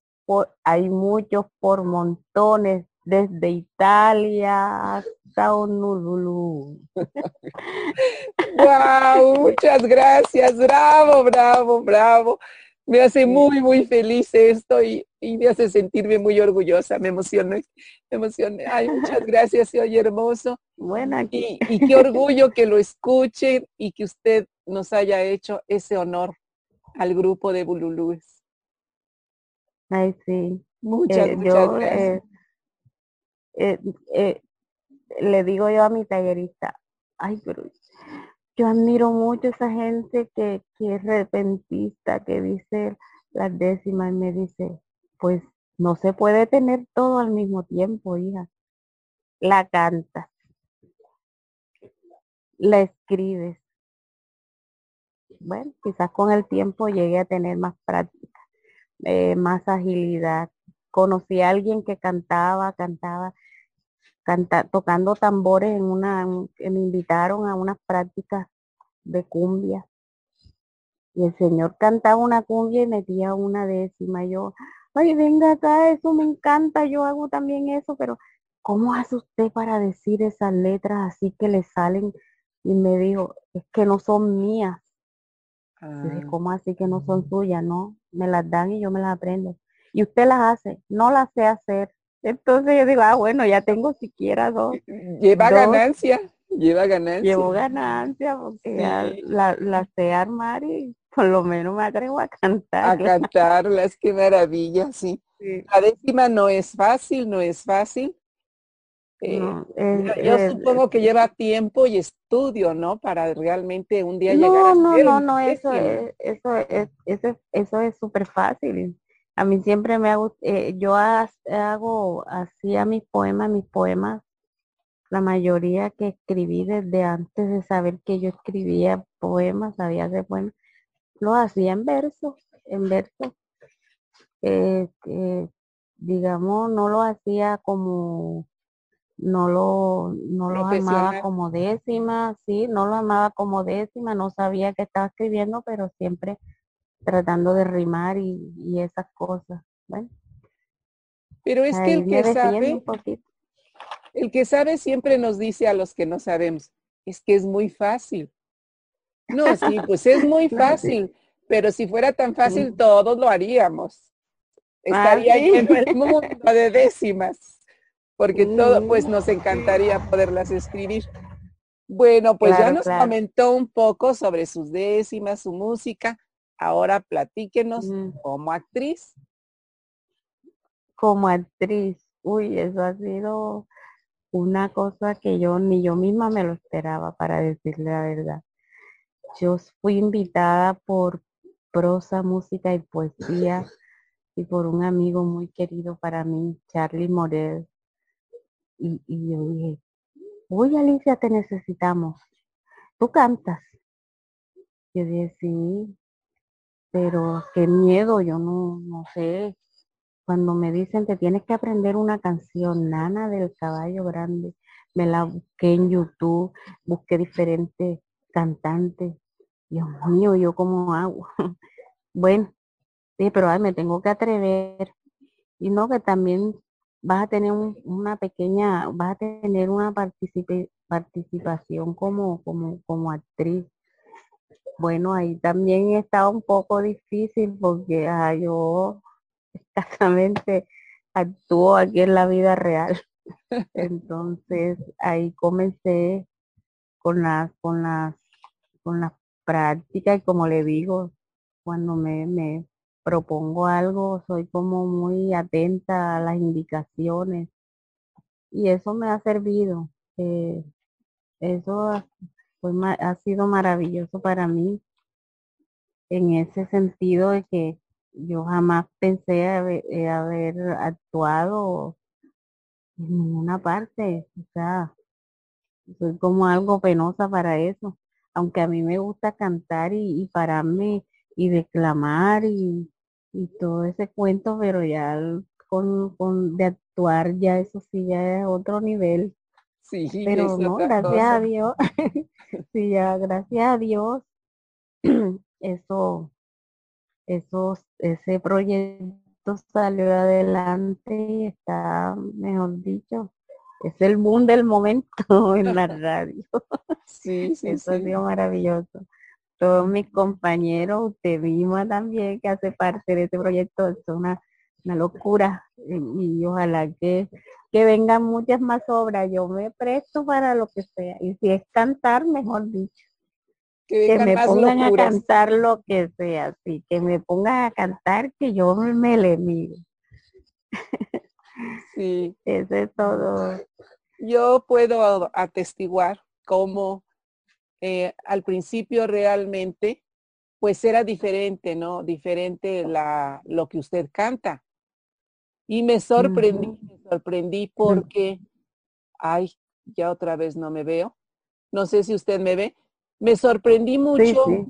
Speaker 11: hay muchos por montones, desde Italia hasta Honolulu.
Speaker 1: wow, muchas gracias, bravo, bravo, bravo. Me hace muy, muy feliz esto y, me hace sentirme muy orgullosa, me emociona, me emociona. Ay, muchas gracias, soy hermoso.
Speaker 11: Bueno,
Speaker 1: y, y qué orgullo que lo escuchen y que usted nos haya hecho ese honor al grupo de Bululúes.
Speaker 11: Ay, sí.
Speaker 1: Muchas,
Speaker 11: Eh,
Speaker 1: muchas
Speaker 11: yo
Speaker 1: gracias.
Speaker 11: eh, eh, le digo yo a mi tallerista, ay, pero yo admiro mucho esa gente que, que es repentista, que dice las décimas y me dice, pues no se puede tener todo al mismo tiempo, hija. La cantas, la escribes. Bueno, quizás con el tiempo llegue a tener más práctica, eh, más agilidad. Conocí a alguien que cantaba, cantaba, canta, tocando tambores en una, me invitaron a unas prácticas de cumbia. Y el señor cantaba una cumbia y metía una décima. Y yo, ay, venga acá, eso me encanta, yo hago también eso, pero ¿cómo hace usted para decir esas letras así que le salen? Y me dijo, es que no son mías. Yo dije,
Speaker 1: Ah,
Speaker 11: ¿cómo así que no son suyas? No, me las dan y yo me las aprendo. Y usted las hace, no las sé hacer. Entonces yo digo, ah, bueno, ya tengo siquiera dos,
Speaker 1: lleva
Speaker 11: dos,
Speaker 1: ganancia, lleva ganancia.
Speaker 11: llevo ganancia porque ya
Speaker 1: Sí,
Speaker 11: la, la sé armar y por lo menos me atrevo a
Speaker 1: a
Speaker 11: cantarla.
Speaker 1: cantarlas, qué maravilla, sí.
Speaker 11: Sí.
Speaker 1: La décima no es fácil, no es fácil. Eh,
Speaker 11: No, es,
Speaker 1: yo, yo
Speaker 11: es-
Speaker 1: supongo que lleva tiempo y estudio, ¿no? Para realmente un día llegar
Speaker 11: no,
Speaker 1: a
Speaker 11: no,
Speaker 1: ser
Speaker 11: no, no, eso es, eso es, eso es, eso es súper fácil. A mí siempre me hago, eh, yo ha- hago, hacía mis poemas, mis poemas, la mayoría que escribí desde antes de saber que yo escribía poemas, sabía hacer poemas, lo hacía en versos, en versos. eh, eh, digamos, no lo hacía como, no lo, no armaba
Speaker 1: Profesional.
Speaker 11: como décima, sí, no lo armaba como décima, no sabía que estaba escribiendo, pero siempre tratando de rimar y, y esas cosas.
Speaker 1: Pero es que el que sabe, el que sabe siempre nos dice a los que no sabemos, es que es muy fácil. No, sí, pues es muy
Speaker 11: sí,
Speaker 1: fácil, pero si fuera tan
Speaker 11: sí.
Speaker 1: fácil, todos lo haríamos.
Speaker 11: Ah,
Speaker 1: Estaría
Speaker 11: sí.
Speaker 1: lleno el mundo de décimas, porque todo, pues nos encantaría poderlas escribir. Bueno, pues ya nos
Speaker 11: claro.
Speaker 1: comentó un poco sobre sus décimas, su música. Ahora platíquenos
Speaker 11: Mm,
Speaker 1: como actriz.
Speaker 11: Como actriz, uy, eso ha sido una cosa que yo ni yo misma me lo esperaba, para decirle la verdad. Yo fui invitada por prosa, música y poesía y por un amigo muy querido para mí, Charlie Morel. Y, y yo dije, uy, Alicia, te necesitamos. Tú cantas. Yo dije, sí, pero qué miedo, yo no, no sé. Cuando me dicen que tienes que aprender una canción, Nana del Caballo Grande, me la busqué en YouTube, busqué diferentes cantantes. Dios mío, ¿yo cómo hago? Bueno, sí, pero ay, me tengo que atrever. Y no, que también vas a tener un- una pequeña, vas a tener una participación como, como, como actriz. Bueno, ahí también estaba un poco difícil porque ah, yo escasamente actúo aquí en la vida real. Entonces ahí comencé con las, con las, con las prácticas y como le digo, cuando me, me propongo algo, soy como muy atenta a las indicaciones y eso me ha servido. eh, eso ha, ha sido maravilloso para mí en ese sentido de que yo jamás pensé haber, eh, haber actuado en ninguna parte, o sea, soy como algo penosa para eso, aunque a mí me gusta cantar y, y pararme y declamar y, y todo ese cuento, pero ya con, con de actuar ya eso sí ya es otro nivel.
Speaker 1: Sí,
Speaker 11: Pero no, gracias
Speaker 1: cosa.
Speaker 11: a Dios, sí, ya gracias a Dios, eso, eso, ese proyecto salió adelante y está, mejor dicho, es el boom del momento en la radio.
Speaker 1: Sí, sí,
Speaker 11: Eso ha
Speaker 1: sí.
Speaker 11: sido maravilloso. Todos mis compañeros, usted misma también, que hace parte de este proyecto, es una, una locura. Y, y ojalá que, que vengan muchas más obras. Yo me presto para lo que sea. Y si es cantar, mejor dicho.
Speaker 1: Que
Speaker 11: me pongan a cantar lo que sea, sí, que me pongan a cantar que yo me le miro.
Speaker 1: Sí.
Speaker 11: Eso es todo.
Speaker 1: Yo puedo atestiguar cómo eh, al principio realmente pues era diferente, ¿no? Diferente la, lo que usted canta. Y me sorprendí,
Speaker 11: Ujú.
Speaker 1: me sorprendí porque, ay, ya otra vez no me veo. No sé si usted me ve. Me sorprendí mucho
Speaker 11: sí.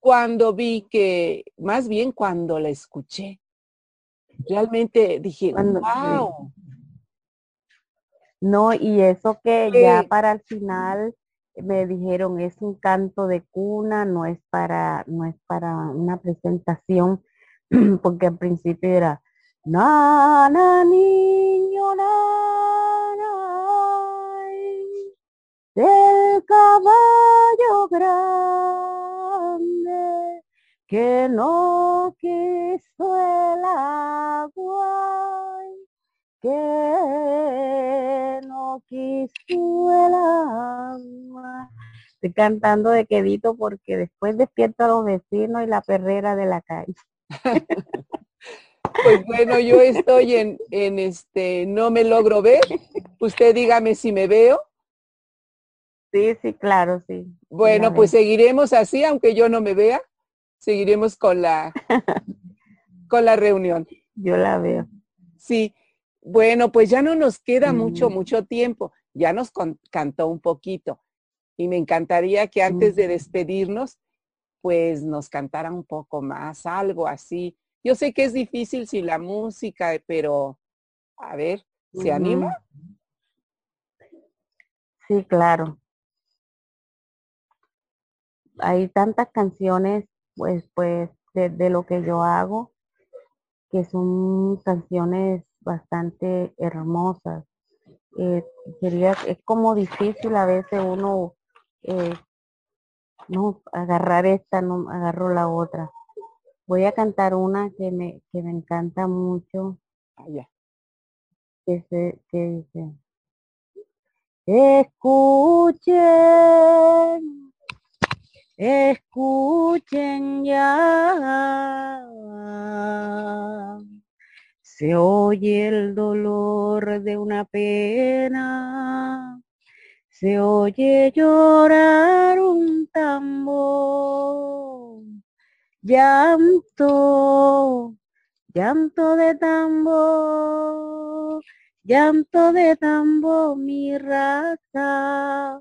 Speaker 1: cuando vi que, más bien cuando la escuché. Realmente dije,
Speaker 11: Cuando, sí.
Speaker 1: wow.
Speaker 11: No, y eso que ya
Speaker 1: que-
Speaker 11: para el final me dijeron es un canto de cuna, no es para, no es para una presentación, porque al principio era Nana niño, ay, del caballo grande que no quiso el agua que no quiso el agua. Estoy cantando de quedito porque después despierto a los vecinos y la perrera de la calle.
Speaker 1: Pues bueno, yo estoy en, en este, no me logro ver. Usted dígame si me veo.
Speaker 11: Sí, sí, claro, sí.
Speaker 1: Bueno, pues seguiremos así, aunque yo no me vea. Seguiremos con la, con la reunión.
Speaker 11: Yo la veo.
Speaker 1: Sí. Bueno, pues ya no nos queda mucho,
Speaker 11: Mm.
Speaker 1: mucho tiempo. Ya nos cantó un poquito. Y me encantaría que antes de
Speaker 11: Mm.
Speaker 1: despedirnos, pues nos cantara un poco más, algo así. Yo sé que es difícil sin la música, pero a ver, ¿se anima?
Speaker 11: Sí, claro. Hay tantas canciones, pues, pues, de, de lo que yo hago, que son canciones bastante hermosas. Eh, sería, es como difícil a veces uno, eh, no, agarrar esta, no agarro la otra. Voy a cantar una que me, que me encanta mucho,
Speaker 1: Ah,
Speaker 11: que, se, que dice, escuchen, escuchen ya. Se oye el dolor de una pena, se oye llorar un tambor, llanto, llanto de tambor, llanto de tambor, mi raza.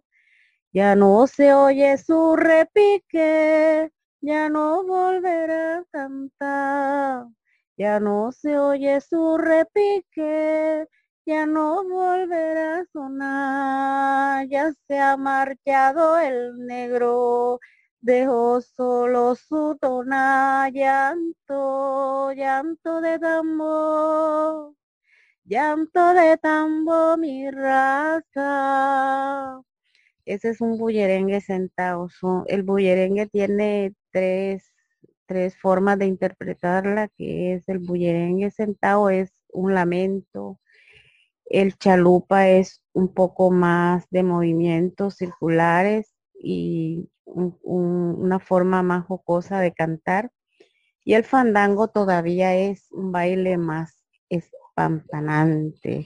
Speaker 11: Ya no se oye su repique, ya no volverá a cantar. Ya no se oye su repique, ya no volverá a sonar. Ya se ha marchado el negro, dejó solo su tona, llanto, llanto de tambor, llanto de tambor, mi raza. Ese es un bullerengue sentado. El bullerengue tiene tres, tres formas de interpretarla, que es el bullerengue sentado es un lamento, el chalupa es un poco más de movimientos circulares y un- un- una forma más jocosa de cantar. Y el fandango todavía es un baile más espampanante.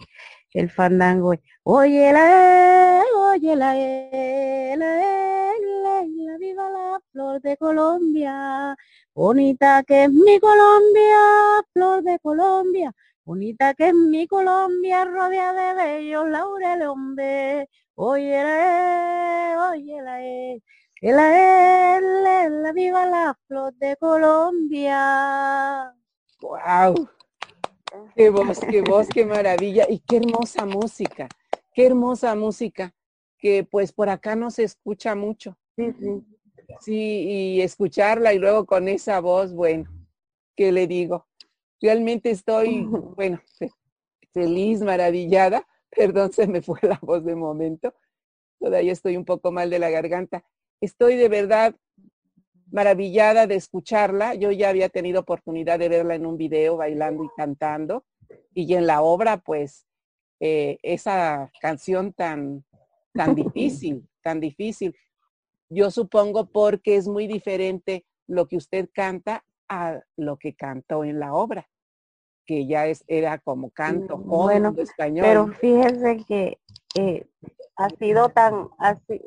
Speaker 11: El fandango oye la, oye la, la, flor de Colombia, bonita que es mi Colombia, flor de Colombia, bonita que es mi Colombia, rodeada de bellos laureles, hombre, oye la oye la la, la viva la flor de Colombia.
Speaker 1: ¡Wow! Qué voz, qué voz, qué maravilla y qué hermosa música, qué hermosa música que pues por acá no se escucha mucho.
Speaker 11: Sí, sí.
Speaker 1: Sí, y escucharla y luego con esa voz, bueno, ¿qué le digo? Realmente estoy, bueno, feliz, maravillada. Perdón, se me fue la voz de momento. Todavía estoy un poco mal de la garganta. Estoy de verdad maravillada de escucharla. Yo ya había tenido oportunidad de verla en un video bailando y cantando. Y en la obra, pues, eh, esa canción tan, tan difícil, tan difícil. Yo supongo porque es muy diferente lo que usted canta a lo que cantó en la obra, que ya es, era como canto
Speaker 11: mm, bueno, español. Pero fíjese que eh, ha sido tan, así,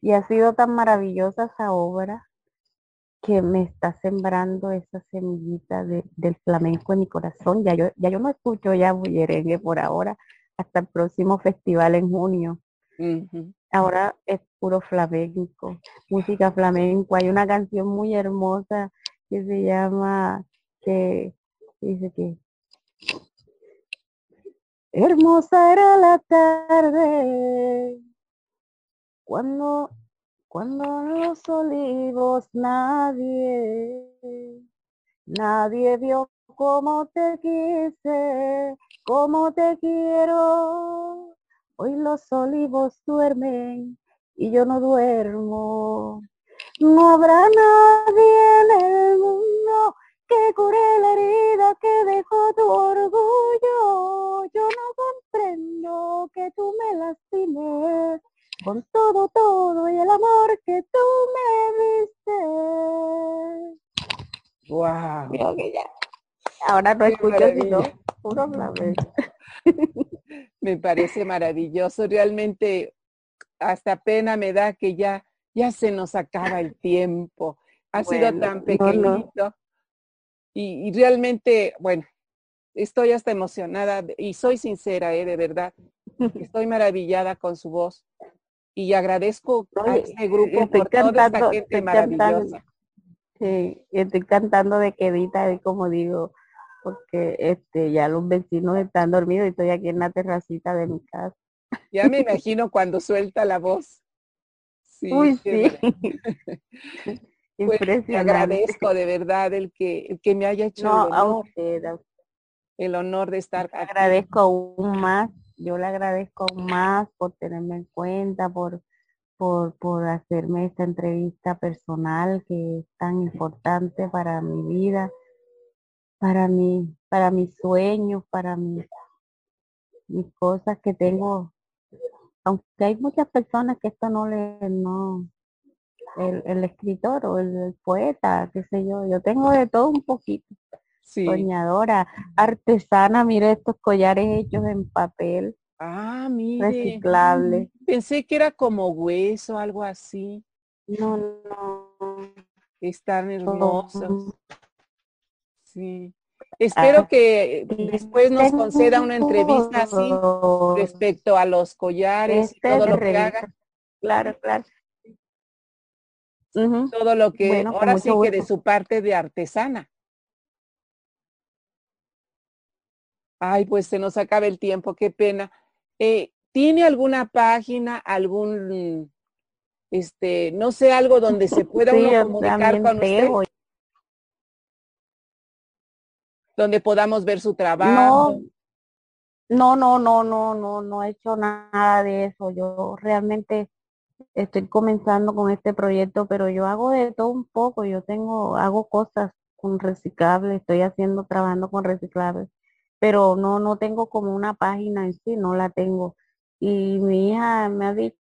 Speaker 11: y ha sido tan maravillosa esa obra que me está sembrando esa semillita del flamenco en mi corazón. Ya yo, ya yo no escucho ya bullerengue por ahora, hasta el próximo festival en junio. Ahora es puro flamenco, música flamenco. Hay una canción muy hermosa que se llama, que dice que hermosa era la tarde cuando, cuando en los olivos nadie, nadie vio cómo te quise, cómo te quiero. Hoy los olivos duermen y yo no duermo. No habrá nadie en el mundo que cure la herida que dejó tu orgullo. Yo no comprendo que tú me lastimes con todo, todo y el amor que tú me diste.
Speaker 1: Wow.
Speaker 11: que ya. Ahora no escucho sino puro
Speaker 1: me parece maravilloso. Realmente hasta pena me da que ya, ya se nos acaba el tiempo. Ha sido tan pequeñito. Y, y, realmente, bueno, estoy hasta emocionada y soy sincera, ¿eh? de verdad. Estoy maravillada con su voz y agradezco a este grupo por toda esta gente maravillosa.
Speaker 11: sí, estoy cantando de quedita, como digo, porque este ya los vecinos están dormidos y estoy aquí en la terracita de mi casa.
Speaker 1: Ya me imagino cuando suelta la voz.
Speaker 11: Sí, Uy, sí.
Speaker 1: pues, agradezco de verdad el que, el que me haya hecho el, honor, el honor de estar
Speaker 11: aquí. Agradezco aún más yo le agradezco más por tenerme en cuenta, por, por, por hacerme esta entrevista personal que es tan importante para mi vida, para mi, para mis sueños, para mis, mis cosas que tengo. Aunque hay muchas personas que esto no le, no, el, el escritor o el, poeta, qué sé yo, yo tengo de todo un poquito soñadora, artesana, mire estos collares hechos en papel.
Speaker 1: Ah, mire.
Speaker 11: Reciclable.
Speaker 1: Pensé que era como hueso, algo así.
Speaker 11: No, no.
Speaker 1: Están hermosos. Sí. Espero ah, que después nos conceda una entrevista así respecto a los collares y todo lo que haga.
Speaker 11: Claro, claro.
Speaker 1: Todo lo que ahora sí que de su parte de artesana. Ay, pues se nos acaba el tiempo, qué pena. Eh, ¿Tiene alguna página, algún, este, no sé, algo donde se pueda uno comunicar con usted? Donde podamos ver su trabajo.
Speaker 11: No, no, no, no, no, no he hecho nada de eso. Yo realmente estoy comenzando con este proyecto, pero yo hago de todo un poco. Yo tengo, hago cosas con reciclables, estoy haciendo, trabajando con reciclables pero no, no tengo como una página en sí, no la tengo. Y mi hija me ha dicho,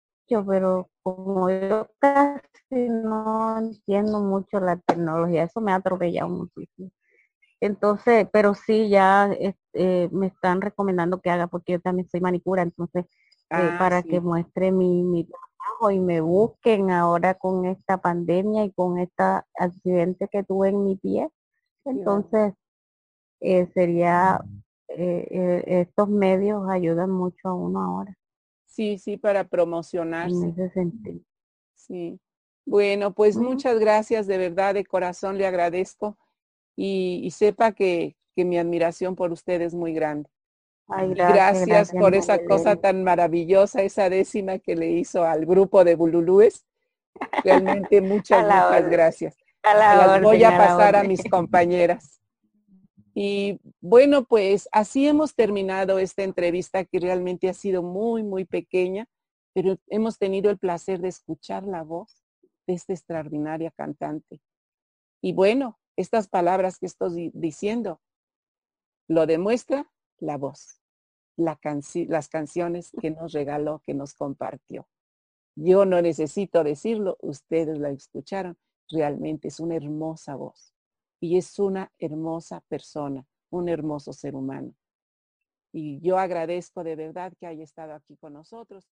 Speaker 11: pero como yo casi no entiendo mucho la tecnología, eso me ha atropellado muchísimo. Entonces, pero sí, ya este, me están recomendando que haga, porque yo también soy manicura, entonces, eh, ah, para que muestre mi, mi trabajo y me busquen ahora con esta pandemia y con este accidente que tuve en mi pie. Entonces, eh, sería, eh, eh, estos medios ayudan mucho a uno ahora.
Speaker 12: Sí, sí, para promocionarse. Sí. Bueno, pues muchas gracias, de verdad, de corazón le agradezco y, sepa que, mi admiración por usted es muy grande. gracias, por esa cosa tan maravillosa, esa décima que le hizo al grupo de Bululúes. Realmente muchas, muchas gracias. Las voy a pasar a mis compañeras. Y bueno, pues así hemos terminado esta entrevista que realmente ha sido muy, muy pequeña, pero hemos tenido el placer de escuchar la voz de esta extraordinaria cantante. Y bueno, estas palabras que estoy diciendo lo demuestra la voz, las canciones que nos regaló, que nos compartió. Yo no necesito decirlo, ustedes la escucharon, realmente es una hermosa voz y es una hermosa persona, un hermoso ser humano. Y yo agradezco de verdad que haya estado aquí con nosotros.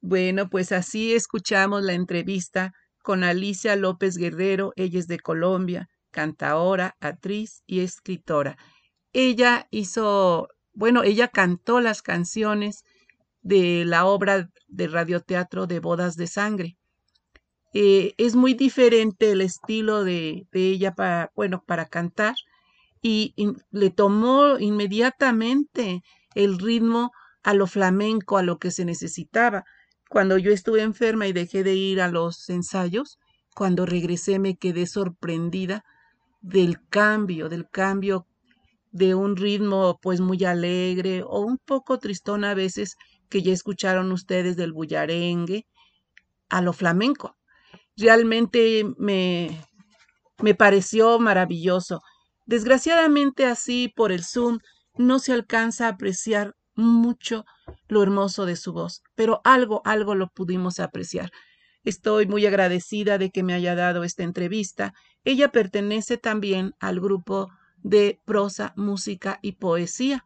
Speaker 1: Bueno, pues así escuchamos la entrevista con Alicia López Guerrero, ella es de Colombia, cantaora, actriz y escritora. Ella hizo, bueno, ella cantó las canciones de la obra de radioteatro de Bodas de Sangre. Eh, es muy diferente el estilo de, ella para, bueno, para cantar y le tomó inmediatamente el ritmo a lo flamenco, a lo que se necesitaba. Cuando yo estuve enferma y dejé de ir a los ensayos, cuando regresé me quedé sorprendida del cambio, del cambio de un ritmo pues muy alegre o un poco tristón a veces que ya escucharon ustedes del bullarengue a lo flamenco. Realmente me, me pareció maravilloso. Desgraciadamente así por el Zoom no se alcanza a apreciar mucho lo hermoso de su voz, pero algo, algo lo pudimos apreciar. Estoy muy agradecida de que me haya dado esta entrevista. Ella pertenece también al grupo de prosa, música y poesía.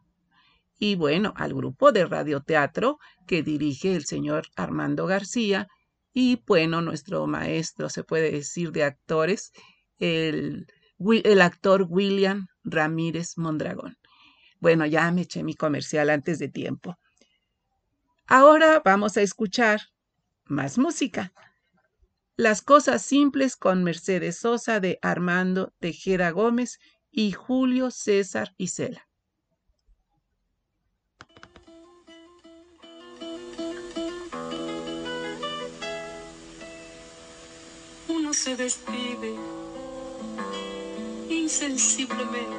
Speaker 1: Y bueno, al grupo de radioteatro que dirige el señor Armando García y bueno, nuestro maestro, se puede decir, de actores, el, el actor William Ramírez Mondragón. Bueno, ya me eché mi comercial antes de tiempo. Ahora vamos a escuchar más música. Las cosas simples con Mercedes Sosa de Armando Tejera Gómez y Julio César Isela.
Speaker 7: Uno se despide insensiblemente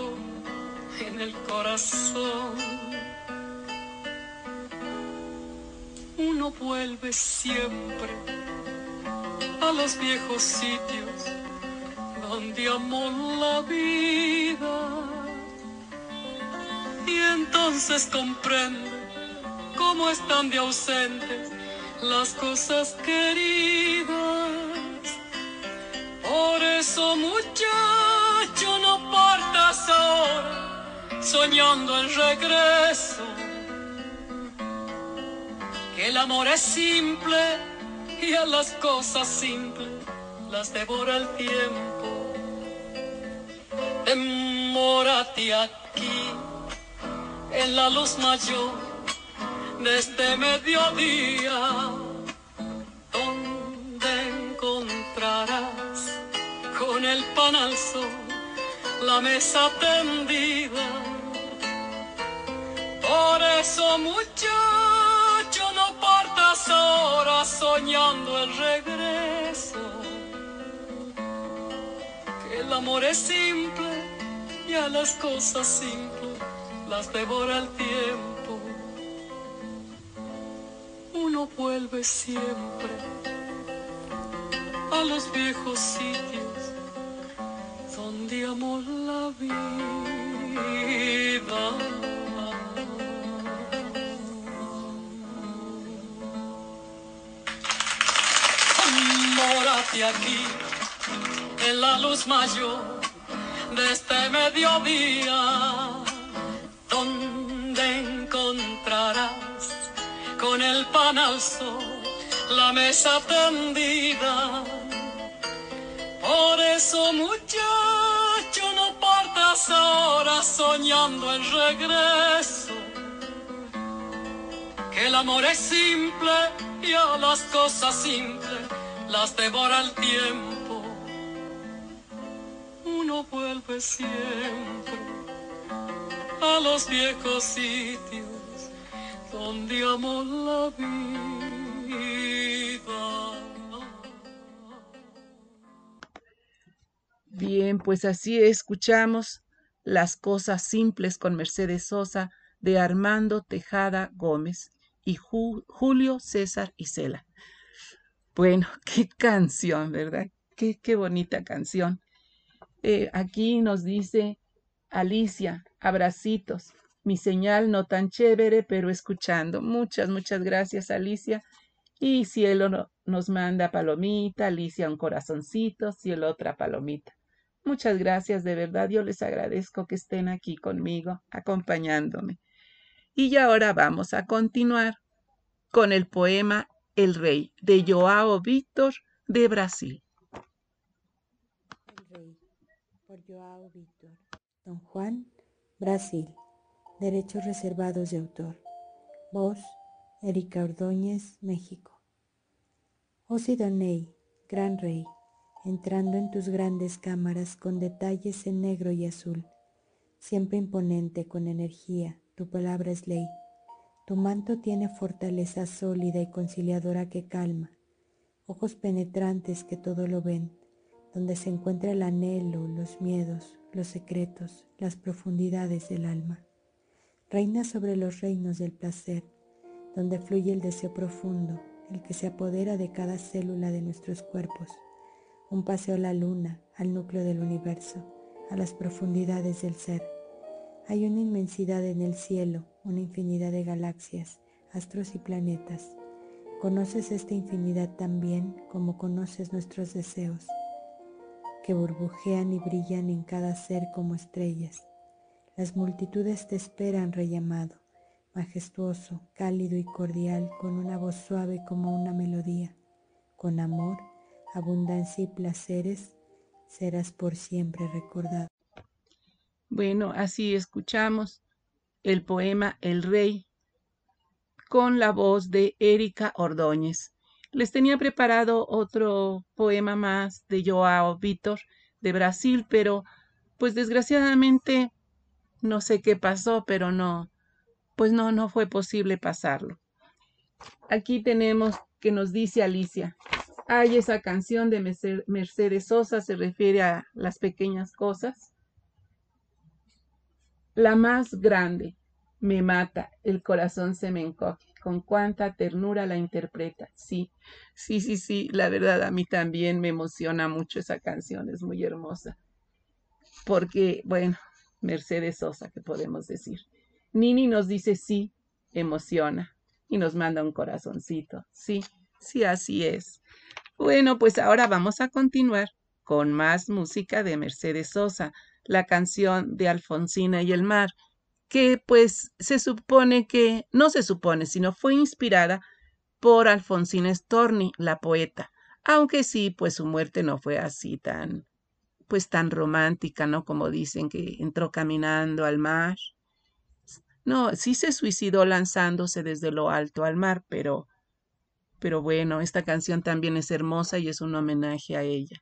Speaker 7: en el corazón. Uno vuelve siempre a los viejos sitios donde amó la vida y entonces comprende cómo están de ausentes las cosas queridas. Por eso muchacho no partas ahora soñando el regreso. Que el amor es simple y a las cosas simples las devora el tiempo. Demórate aquí en la luz mayor de este mediodía, donde encontrarás con el pan al sol la mesa tendida por eso muchacho no partas ahora soñando el regreso. Que el amor es simple y a las cosas simples las devora el tiempo. vuelve siempre a los viejos sitios donde amó la vida. Mórate aquí en la luz mayor de este mediodía, donde encontrarás con el pan al sol la mesa tendida. Por eso, muchacho, no partas ahora soñando el regreso. Que el amor es simple y a las cosas simples las devora el tiempo. Uno vuelve siempre a los viejos sitios donde amó la vida.
Speaker 1: Bien, pues así escuchamos las cosas simples con Mercedes Sosa de Armando Tejada Gómez y Julio César Isela. Bueno, qué canción, ¿verdad? Qué, qué bonita canción. Eh, aquí nos dice Alicia, abracitos. Mi señal no tan chévere, pero escuchando. Muchas, muchas gracias, Alicia. Y Cielo nos manda palomita, Alicia un corazoncito, Cielo otra palomita. Muchas gracias, de verdad, yo les agradezco que estén aquí conmigo, acompañándome. Y ahora vamos a continuar con el poema El Rey de Joao Víctor de Brasil.
Speaker 13: El Rey, por Joao Víctor. Don Juan, Brasil. Derechos reservados de autor. Voz, Erika Ordóñez, México. Oh Sidoney, gran rey entrando en tus grandes cámaras con detalles en negro y azul, siempre imponente con energía, tu palabra es ley. Tu manto tiene fortaleza sólida y conciliadora que calma, ojos penetrantes que todo lo ven, donde se encuentra el anhelo, los miedos, los secretos, las profundidades del alma. Reina sobre los reinos del placer, donde fluye el deseo profundo, el que se apodera de cada célula de nuestros cuerpos un paseo a la luna, al núcleo del universo, a las profundidades del ser. Hay una inmensidad en el cielo, una infinidad de galaxias, astros y planetas. Conoces esta infinidad tan bien como conoces nuestros deseos, que burbujean y brillan en cada ser como estrellas. Las multitudes te esperan, rey amado, majestuoso, cálido y cordial, con una voz suave como una melodía, con amor abundancia y placeres, serás por siempre recordado.
Speaker 1: Bueno, así escuchamos el poema El Rey con la voz de Erika Ordóñez. Les tenía preparado otro poema más de Joao Vitor de Brasil, pero pues desgraciadamente no sé qué pasó, pero no, pues no, no fue posible pasarlo. Aquí tenemos que nos dice Alicia, hay esa canción de Mercedes Sosa, se refiere a las pequeñas cosas. La más grande me mata, el corazón se me encoge. Con cuánta ternura la interpreta. Sí, sí, sí, sí, la verdad a mí también me emociona mucho esa canción, es muy hermosa. Porque, bueno, Mercedes Sosa, ¿qué podemos decir? Nini nos dice sí, emociona y nos manda un corazoncito. Sí, sí, así es. Bueno, pues ahora vamos a continuar con más música de Mercedes Sosa, la canción de Alfonsina y el mar, que pues se supone que, no se supone, sino fue inspirada por Alfonsina Storni, la poeta, aunque sí, pues su muerte no fue así tan, pues tan romántica, ¿no? Como dicen que entró caminando al mar. No, sí se suicidó lanzándose desde lo alto al mar, pero pero bueno, esta canción también es hermosa y es un homenaje a ella.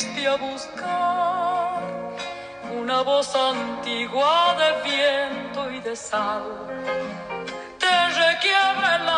Speaker 7: fuiste a buscar? Una voz antigua de viento y de sal te requiebra el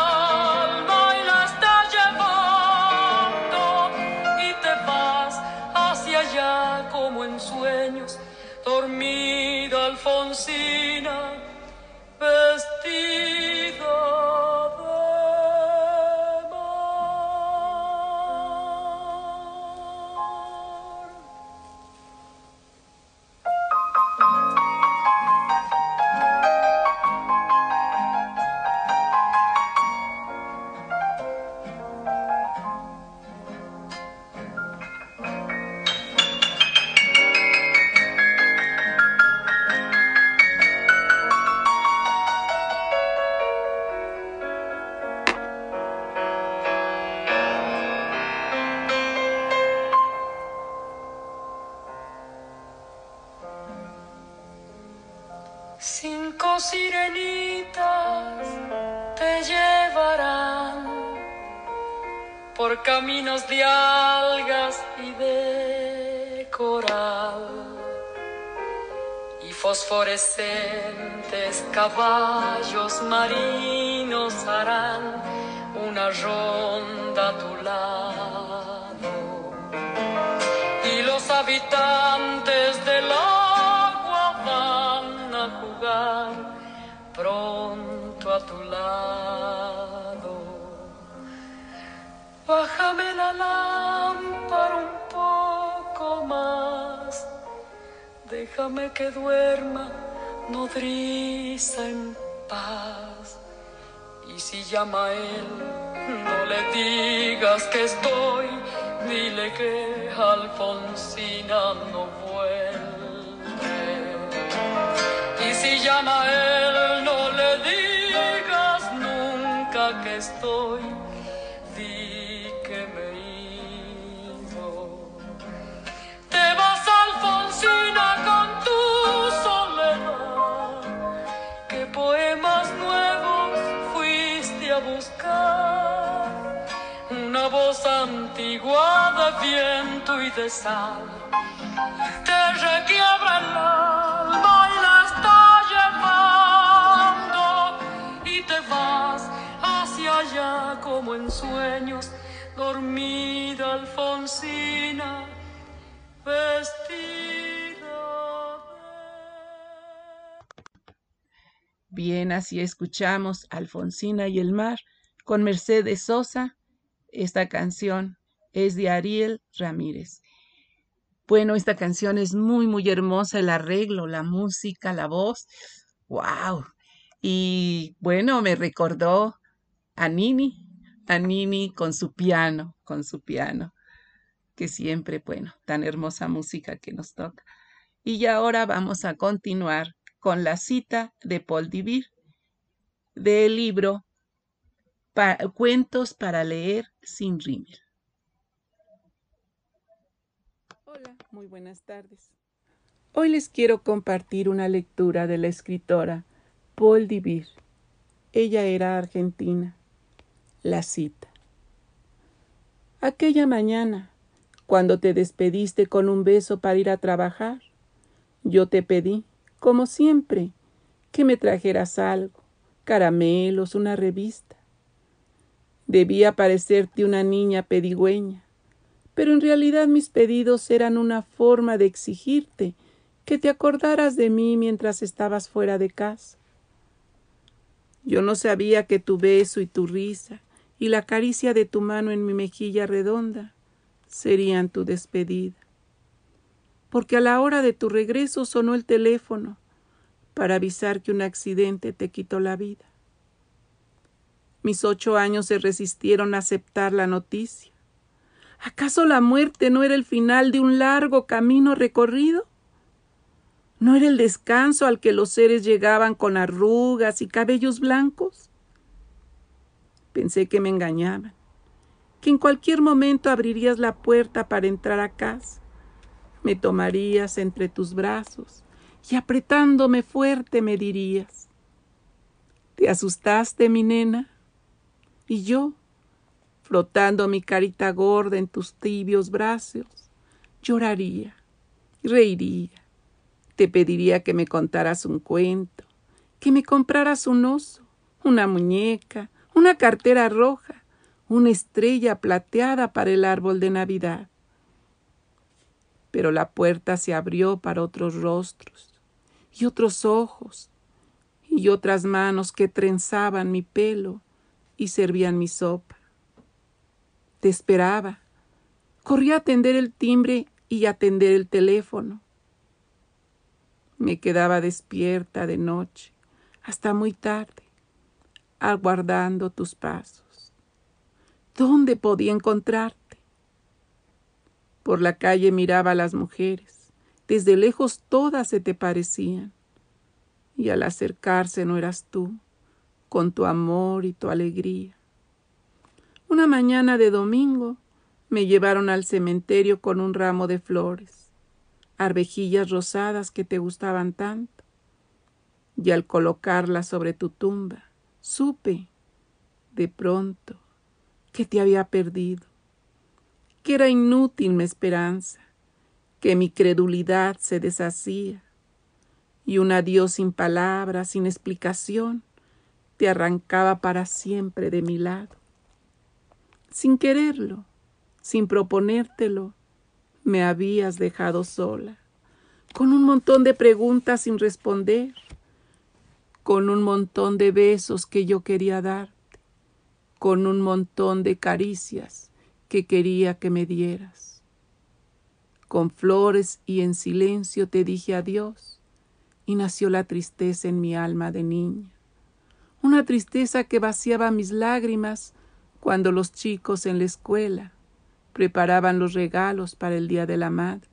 Speaker 7: fosforescentes caballos marinos harán una ronda a tu lado y los habitantes del agua van a jugar pronto a tu lado. Bájame la lámpara un poco más, déjame que duerma nodriza en paz. Y si llama a él, no le digas que estoy, dile que Alfonsina no vuelve. Y si llama a él, no le digas nunca que estoy, viento y de sal te requiebra el alma y la está llevando y te vas hacia allá como en sueños, dormida Alfonsina, vestida
Speaker 1: Bien, así escuchamos Alfonsina y el mar con Mercedes Sosa. Esta canción es de Ariel Ramírez. Bueno, esta canción es muy, muy hermosa, el arreglo, la música, la voz. ¡Wow! Y bueno, me recordó a Nini, a Nini con su piano, con su piano, que siempre, bueno, tan hermosa música que nos toca. Y ahora vamos a continuar con la cita de Paul Divir del libro Cuentos para leer sin rímel.
Speaker 12: Hola, muy buenas tardes. Hoy les quiero compartir una lectura de la escritora Paul Divir. Ella era argentina. La cita. Aquella mañana, cuando te despediste con un beso para ir a trabajar, yo te pedí,
Speaker 1: como siempre, que me trajeras algo, caramelos, una revista. Debía parecerte una niña pedigüeña, pero en realidad mis pedidos eran una forma de exigirte que te acordaras de mí mientras estabas fuera de casa. Yo no sabía que tu beso y tu risa y la caricia de tu mano en mi mejilla redonda serían tu despedida. Porque a la hora de tu regreso sonó el teléfono para avisar que un accidente te quitó la vida. Mis ocho años se resistieron a aceptar la noticia. ¿Acaso la muerte no era el final de un largo camino recorrido? ¿No era el descanso al que los seres llegaban con arrugas y cabellos blancos? Pensé que me engañaban, que en cualquier momento abrirías la puerta para entrar a casa, me tomarías entre tus brazos y apretándome fuerte me dirías, ¿te asustaste, mi nena? Y yo, frotando mi carita gorda en tus tibios brazos, lloraría reiría te pediría que me contaras un cuento, que me compraras un oso, una muñeca, una cartera roja, una estrella plateada para el árbol de Navidad. Pero la puerta se abrió para otros rostros y otros ojos y otras manos que trenzaban mi pelo y servían mi sopa. Te esperaba. Corrí a atender el timbre y atender el teléfono. Me quedaba despierta de noche hasta muy tarde, aguardando tus pasos. ¿Dónde podía encontrarte? Por la calle miraba a las mujeres. Desde lejos todas se te parecían. Y al acercarse no eras tú, con tu amor y tu alegría. Una mañana de domingo me llevaron al cementerio con un ramo de flores arvejillas rosadas que te gustaban tanto. Y al colocarlas sobre tu tumba, supe, de pronto, que te había perdido, que era inútil mi esperanza, que mi credulidad se deshacía, y un adiós sin palabras, sin explicación, te arrancaba para siempre de mi lado. Sin quererlo, sin proponértelo, me habías dejado sola, con un montón de preguntas sin responder, con un montón de besos que yo quería darte, con un montón de caricias que quería que me dieras. Con flores y en silencio te dije adiós y nació la tristeza en mi alma de niña, una tristeza que vaciaba mis lágrimas cuando los chicos en la escuela preparaban los regalos para el Día de la Madre.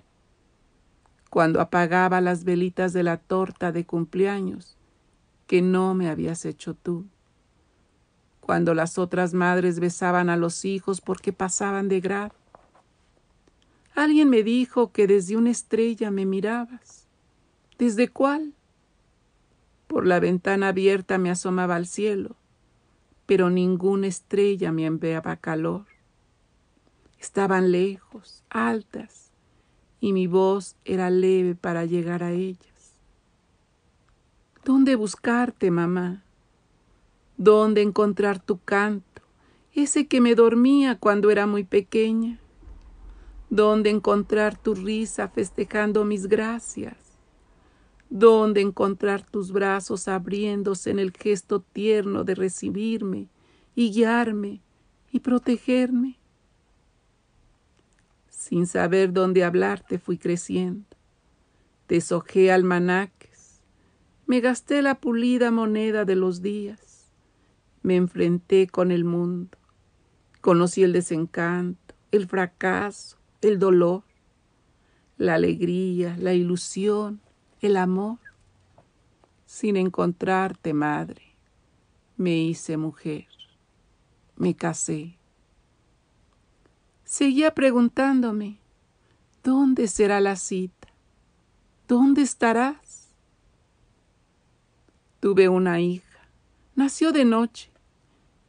Speaker 1: Cuando apagaba las velitas de la torta de cumpleaños que no me habías hecho tú. Cuando las otras madres besaban a los hijos porque pasaban de grado. Alguien me dijo que desde una estrella me mirabas. ¿Desde cuál? Por la ventana abierta me asomaba al cielo, pero ninguna estrella me enviaba calor. Estaban lejos, altas, y mi voz era leve para llegar a ellas. ¿Dónde buscarte, mamá? ¿Dónde encontrar tu canto, ese que me dormía cuando era muy pequeña? ¿Dónde encontrar tu risa festejando mis gracias? ¿Dónde encontrar tus brazos abriéndose en el gesto tierno de recibirme y guiarme y protegerme? Sin saber dónde hablarte fui creciendo. Deshojé almanaques. Me gasté la pulida moneda de los días. Me enfrenté con el mundo. Conocí el desencanto, el fracaso, el dolor, la alegría, la ilusión, el amor. Sin encontrarte, madre, me hice mujer. Me casé Seguía preguntándome, ¿dónde será la cita? ¿Dónde estarás? Tuve una hija, nació de noche,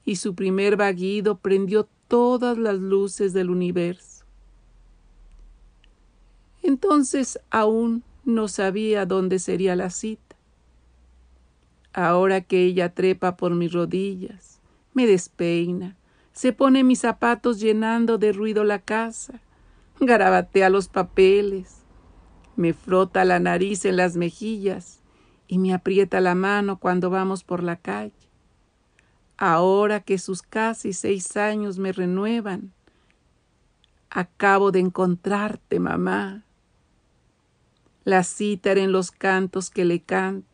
Speaker 1: y su primer vaguido prendió todas las luces del universo. Entonces aún no sabía dónde sería la cita. Ahora que ella trepa por mis rodillas, me despeina, se pone mis zapatos llenando de ruido la casa, garabatea los papeles, me frota la nariz en las mejillas y me aprieta la mano cuando vamos por la calle. Ahora que sus casi seis años me renuevan, acabo de encontrarte, mamá. La cítara en los cantos que le canto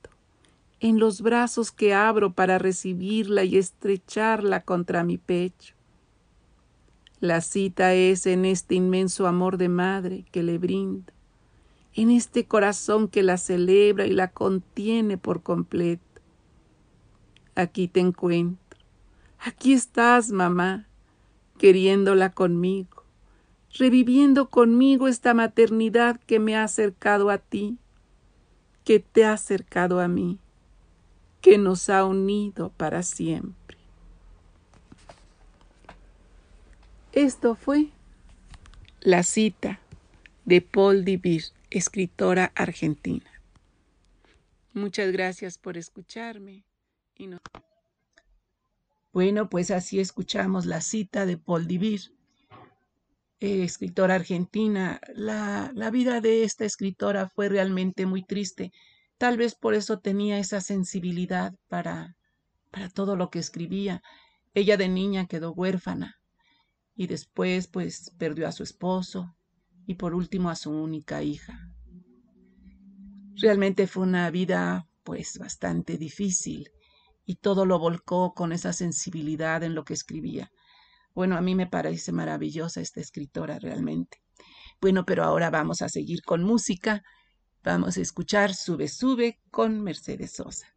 Speaker 1: en los brazos que abro para recibirla y estrecharla contra mi pecho. La cita es en este inmenso amor de madre que le brindo, en este corazón que la celebra y la contiene por completo. Aquí te encuentro, aquí estás, mamá, queriéndola conmigo, reviviendo conmigo esta maternidad que me ha acercado a ti, que te ha acercado a mí que nos ha unido para siempre. Esto fue la cita de Paul Divir, escritora argentina. Muchas gracias por escucharme.
Speaker 7: Bueno, pues así escuchamos la cita de Paul Divir, eh, escritora argentina. La, la vida de esta escritora fue realmente muy triste Tal vez por eso tenía esa sensibilidad para, para todo lo que escribía. Ella de niña quedó huérfana y después pues perdió a su esposo y por último a su única hija. Realmente fue una vida pues bastante difícil y todo lo volcó con esa sensibilidad en lo que escribía. Bueno, a mí me parece maravillosa esta escritora realmente. Bueno, pero ahora vamos a seguir con música. Vamos a escuchar Sube, sube con Mercedes Sosa.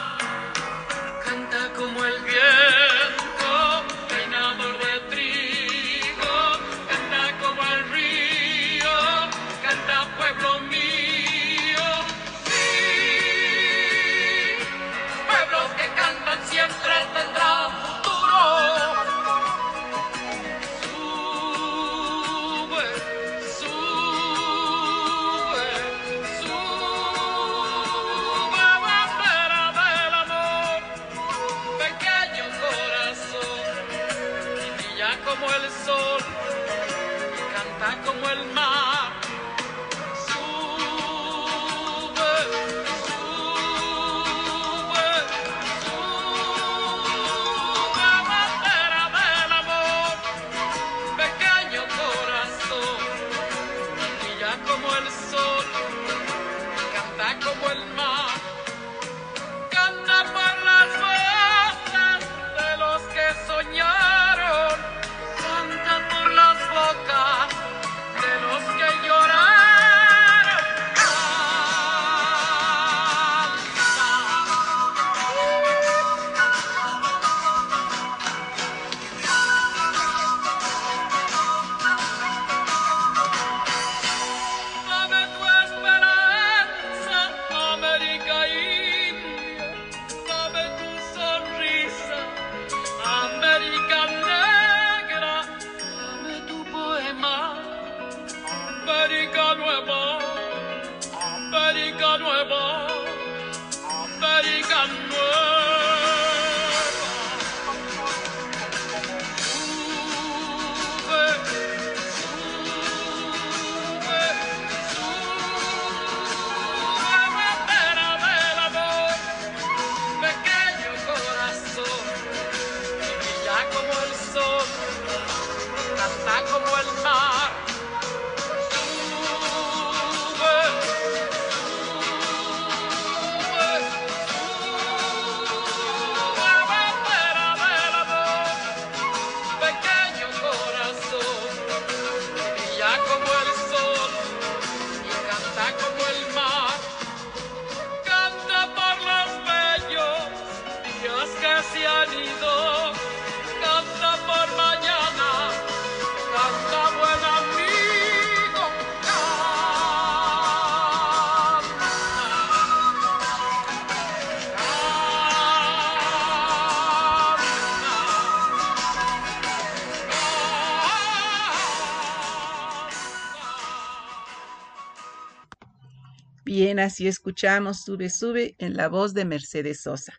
Speaker 1: así escuchamos Sube, sube en la voz de Mercedes Sosa.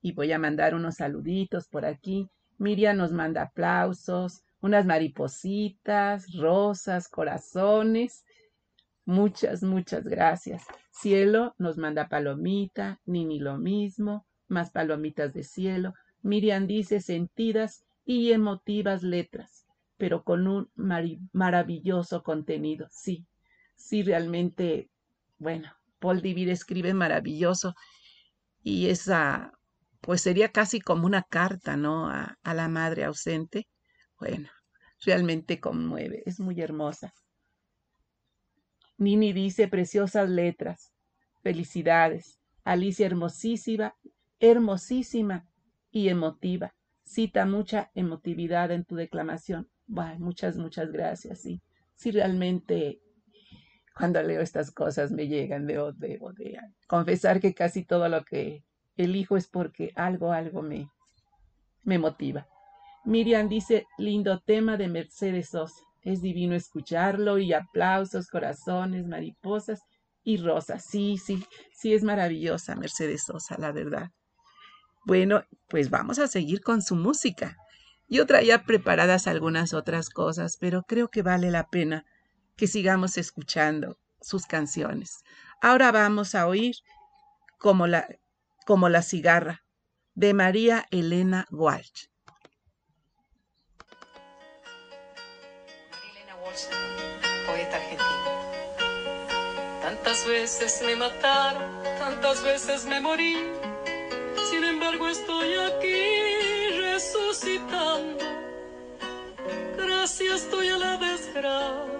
Speaker 1: Y voy a mandar unos saluditos por aquí. Miriam nos manda aplausos, unas maripositas, rosas, corazones. Muchas, muchas gracias. Cielo nos manda palomita, Nini lo mismo, más palomitas de cielo. Miriam dice sentidas y emotivas letras, pero con un maravilloso contenido. Sí, sí, realmente, bueno, Paul Divir escribe maravilloso y esa, pues sería casi como una carta, ¿no? A, a la madre ausente. Bueno, realmente conmueve, es muy hermosa. Nini dice preciosas letras, felicidades. Alicia hermosísima, hermosísima y emotiva. Cita mucha emotividad en tu declamación. muchas, muchas gracias. Sí, sí, realmente cuando leo estas cosas me llegan, debo, debo de confesar que casi todo lo que elijo es porque algo, algo me, me motiva. Miriam dice, lindo tema de Mercedes Sosa. Es divino escucharlo y aplausos, corazones, mariposas y rosas. Sí, sí, sí es maravillosa Mercedes Sosa, la verdad. Bueno, pues vamos a seguir con su música. Yo traía preparadas algunas otras cosas, pero creo que vale la pena que sigamos escuchando sus canciones. Ahora vamos a oír como la, como la cigarra de María Elena Walsh.
Speaker 7: María Elena Walsh, poeta argentina. Tantas veces me mataron, tantas veces me morí sin embargo estoy aquí resucitando. Gracias estoy a la desgracia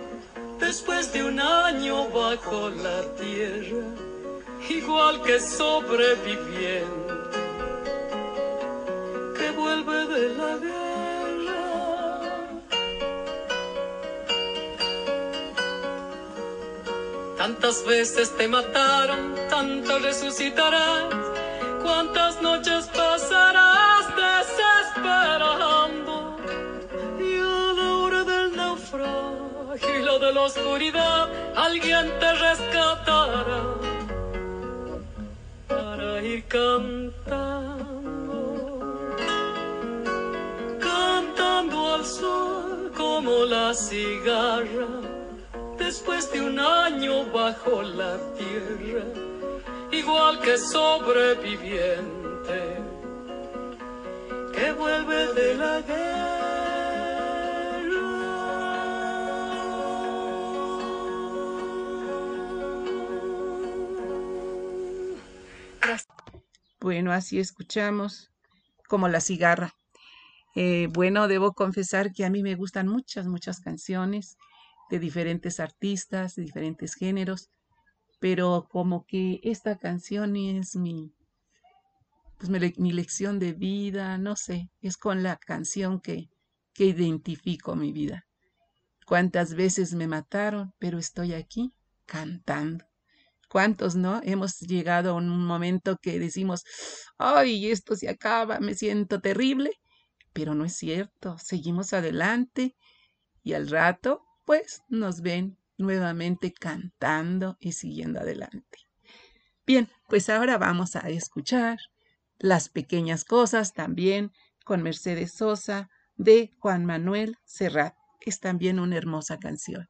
Speaker 7: después de un año bajo la tierra, igual que sobreviviente que vuelve de la guerra. Tantas veces te mataron, tanto resucitarás. Cuántas noches pasarás desesperando. Y a la hora del naufragio de la oscuridad, alguien te rescatará para ir cantando, cantando al sol como la cigarra después de un año bajo la tierra, igual que sobreviviente que vuelve de la guerra.
Speaker 1: Bueno, así escuchamos como la cigarra. Eh, bueno, debo confesar que a mí me gustan muchas, muchas canciones de diferentes artistas, de diferentes géneros, pero como que esta canción es mi, pues mi, lección de vida, no sé, es con la canción que, que identifico mi vida. Cuántas veces me mataron, pero estoy aquí cantando. ¿Cuántos no? Hemos llegado a un momento que decimos, ay, esto se acaba, me siento terrible, pero no es cierto, seguimos adelante y al rato pues nos ven nuevamente cantando y siguiendo adelante. Bien, pues ahora vamos a escuchar las pequeñas cosas también con Mercedes Sosa de Juan Manuel Serrat. Es también una hermosa canción.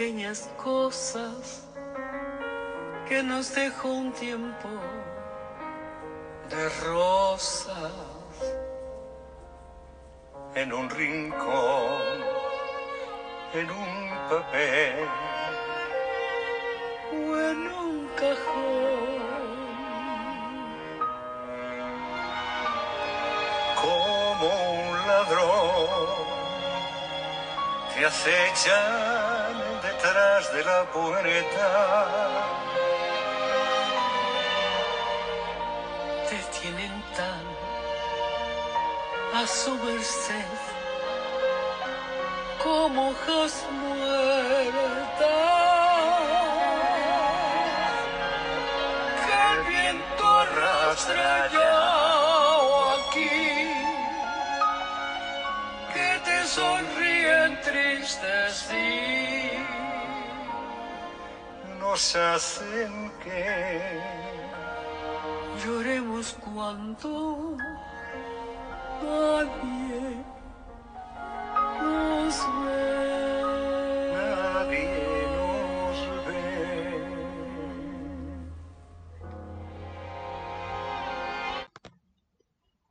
Speaker 7: pequeñas cosas que nos dejó un tiempo de rosas
Speaker 2: en un rincón, en un papel
Speaker 7: o en un cajón.
Speaker 2: como un ladrón te acechan detrás de la puerta.
Speaker 7: Te tienen tan a su merced como hojas muertas. Que el viento arrastra o aquí. Que te sonríen tristes y
Speaker 2: Nos hacen que
Speaker 7: lloremos cuando nadie nos ve.
Speaker 2: nadie nos ve.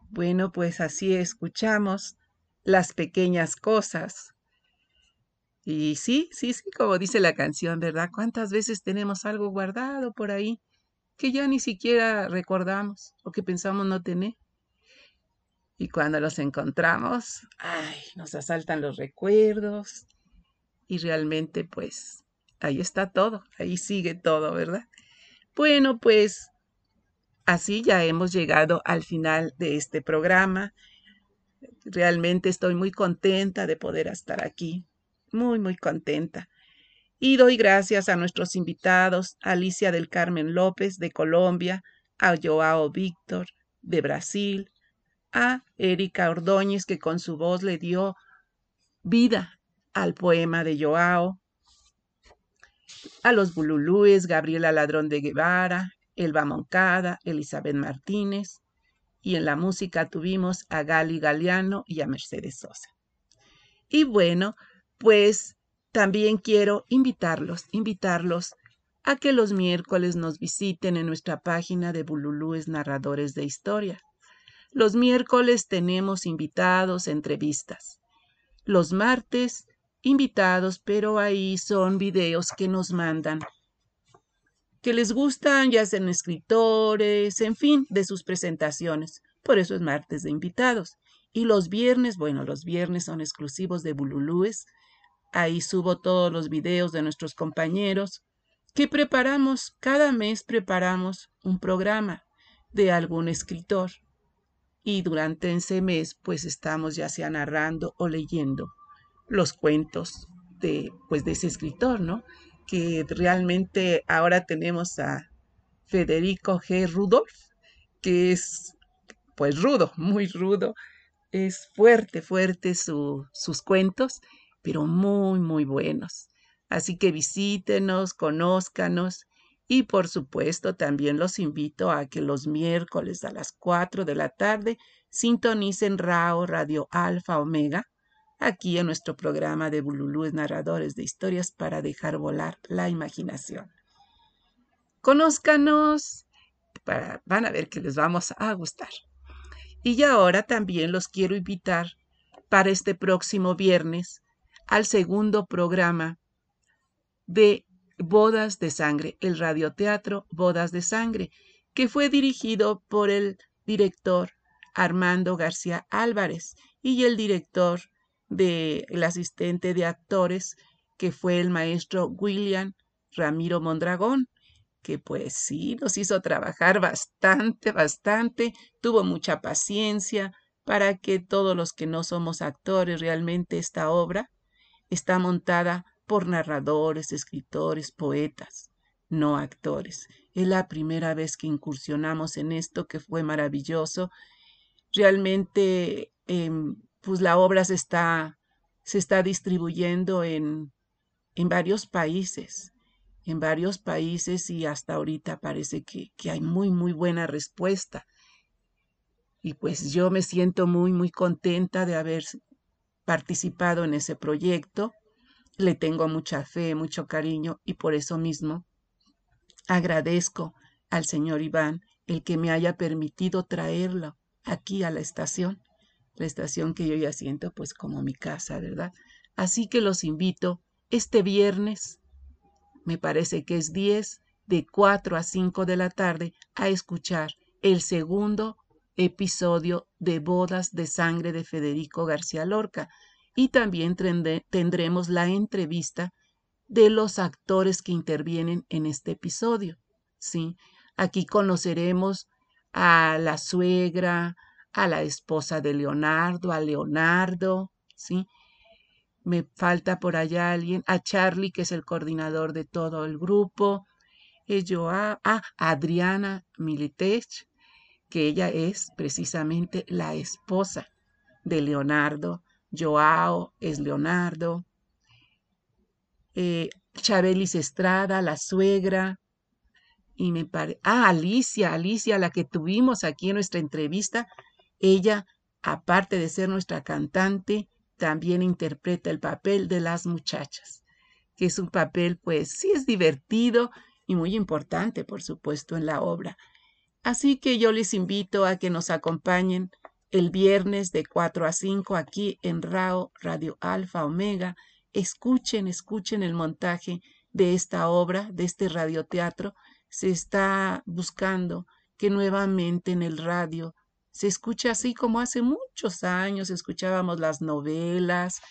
Speaker 1: Bueno, pues así escuchamos las pequeñas cosas. Y sí, sí, sí, como dice la canción, ¿verdad? ¿Cuántas veces tenemos algo guardado por ahí que ya ni siquiera recordamos o que pensamos no tener? Y cuando los encontramos, ay, nos asaltan los recuerdos y realmente pues ahí está todo, ahí sigue todo, ¿verdad? Bueno, pues así ya hemos llegado al final de este programa. Realmente estoy muy contenta de poder estar aquí, muy, muy contenta. Y doy gracias a nuestros invitados, Alicia del Carmen López de Colombia, a Joao Víctor de Brasil, a Erika Ordóñez que con su voz le dio vida al poema de Joao, a los Bululúes, Gabriela Ladrón de Guevara, Elba Moncada, Elizabeth Martínez, y en la música tuvimos a Gali Galeano y a Mercedes Sosa. Y bueno, pues también quiero invitarlos, invitarlos a que los miércoles nos visiten en nuestra página de Bululúes Narradores de Historia. Los miércoles tenemos invitados, entrevistas. Los martes, invitados, pero ahí son videos que nos mandan que les gustan, ya sean escritores, en fin, de sus presentaciones. Por eso es martes de invitados. Y los viernes, bueno, los viernes son exclusivos de Bululúes. Ahí subo todos los videos de nuestros compañeros que preparamos, cada mes preparamos un programa de algún escritor. Y durante ese mes, pues estamos ya sea narrando o leyendo los cuentos de, pues, de ese escritor, ¿no? que realmente ahora tenemos a Federico G. Rudolf, que es pues rudo, muy rudo, es fuerte, fuerte su, sus cuentos, pero muy, muy buenos. Así que visítenos, conózcanos y por supuesto también los invito a que los miércoles a las 4 de la tarde sintonicen RAO Radio Alfa Omega aquí en nuestro programa de Bululúes Narradores de Historias para dejar volar la imaginación. Conózcanos, para, van a ver que les vamos a gustar. Y ahora también los quiero invitar para este próximo viernes al segundo programa de Bodas de Sangre, el radioteatro Bodas de Sangre, que fue dirigido por el director Armando García Álvarez y el director del asistente de actores que fue el maestro William Ramiro Mondragón, que pues sí, nos hizo trabajar bastante, bastante, tuvo mucha paciencia para que todos los que no somos actores realmente esta obra está montada por narradores, escritores, poetas, no actores. Es la primera vez que incursionamos en esto, que fue maravilloso. Realmente, em, pues la obra se está, se está distribuyendo en, en varios países, en varios países y hasta ahorita parece que, que hay muy, muy buena respuesta. Y pues yo me siento muy, muy contenta de haber participado en ese proyecto. Le tengo mucha fe, mucho cariño y por eso mismo agradezco al señor Iván el que me haya permitido traerlo aquí a la estación, la estación que yo ya siento pues como mi casa, ¿verdad? Así que los invito este viernes, me parece que es 10, de 4 a 5 de la tarde, a escuchar el segundo episodio de Bodas de Sangre de Federico García Lorca y también tendremos la entrevista de los actores que intervienen en este episodio. ¿sí? Aquí conoceremos a la suegra, a la esposa de Leonardo, a Leonardo, ¿sí? Me falta por allá alguien, a Charlie, que es el coordinador de todo el grupo, ello a, a Adriana Militech, que ella es precisamente la esposa de Leonardo, Joao es Leonardo, eh, Chabelis Estrada, la suegra, y me parece, ah, Alicia, Alicia, la que tuvimos aquí en nuestra entrevista, ella, aparte de ser nuestra cantante, también interpreta el papel de las muchachas, que es un papel, pues sí es divertido y muy importante, por supuesto, en la obra. Así que yo les invito a que nos acompañen el viernes de 4 a 5 aquí en RAO Radio Alfa Omega. Escuchen, escuchen el montaje de esta obra, de este radioteatro. Se está buscando que nuevamente en el radio se escuche así como hace muchos años escuchábamos las novelas,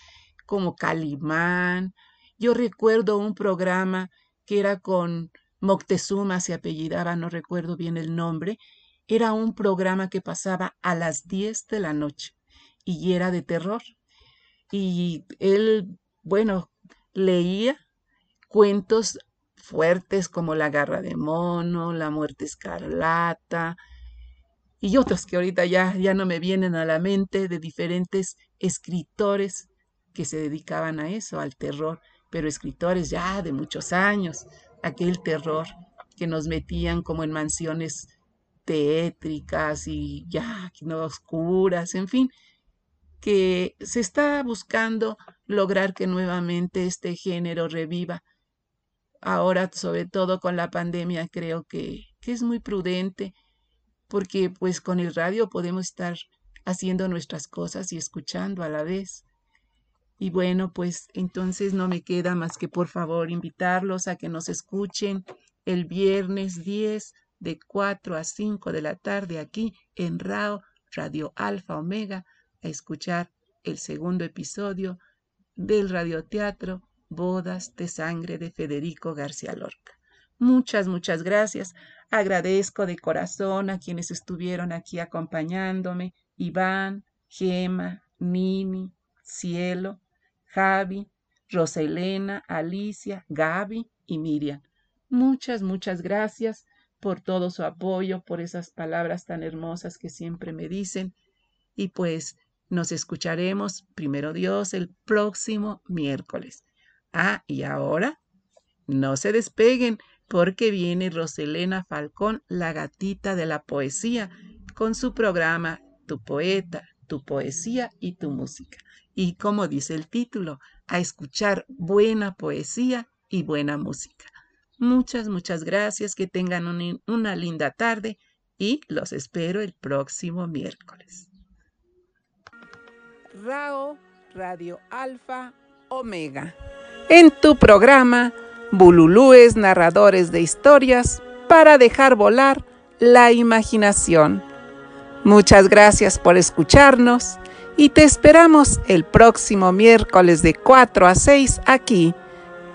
Speaker 1: como Calimán. Yo recuerdo un programa que era con Moctezuma se apellidaba, no recuerdo bien el nombre, era un programa que pasaba a las 10 de la noche y era de terror. Y él, bueno, leía cuentos fuertes como La garra de mono, La muerte escarlata y otros que ahorita ya, ya no me vienen a la mente de diferentes escritores que se dedicaban a eso, al terror, pero escritores ya de muchos años, aquel terror que nos metían como en mansiones tétricas y ya no oscuras, en fin, que se está buscando lograr que nuevamente este género reviva. Ahora, sobre todo con la pandemia, creo que, que es muy prudente porque pues con el radio podemos estar haciendo nuestras cosas y escuchando a la vez. Y bueno, pues entonces no me queda más que por favor invitarlos a que nos escuchen el viernes 10 de 4 a 5 de la tarde aquí en RAO Radio Alfa Omega a escuchar el segundo episodio del radioteatro Bodas de Sangre de Federico García Lorca. Muchas, muchas gracias. Agradezco de corazón a quienes estuvieron aquí acompañándome, Iván, Gema, Nini, Cielo, Javi, Rosa Elena, Alicia, Gaby y Miriam. Muchas, muchas gracias por todo su apoyo, por esas palabras tan hermosas que siempre me dicen. Y pues nos escucharemos, primero Dios, el próximo miércoles. Ah, y ahora, no se despeguen porque viene Roselena Falcón, la gatita de la poesía, con su programa Tu poeta, tu poesía y tu música. Y como dice el título, a escuchar buena poesía y buena música. Muchas, muchas gracias, que tengan una linda tarde y los espero el próximo miércoles.
Speaker 12: RAO Radio Alfa Omega. En tu programa, Bululúes narradores de historias para dejar volar la imaginación. Muchas gracias por escucharnos y te esperamos el próximo miércoles de 4 a 6 aquí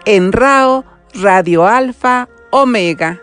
Speaker 12: en RAO Radio Alfa Omega.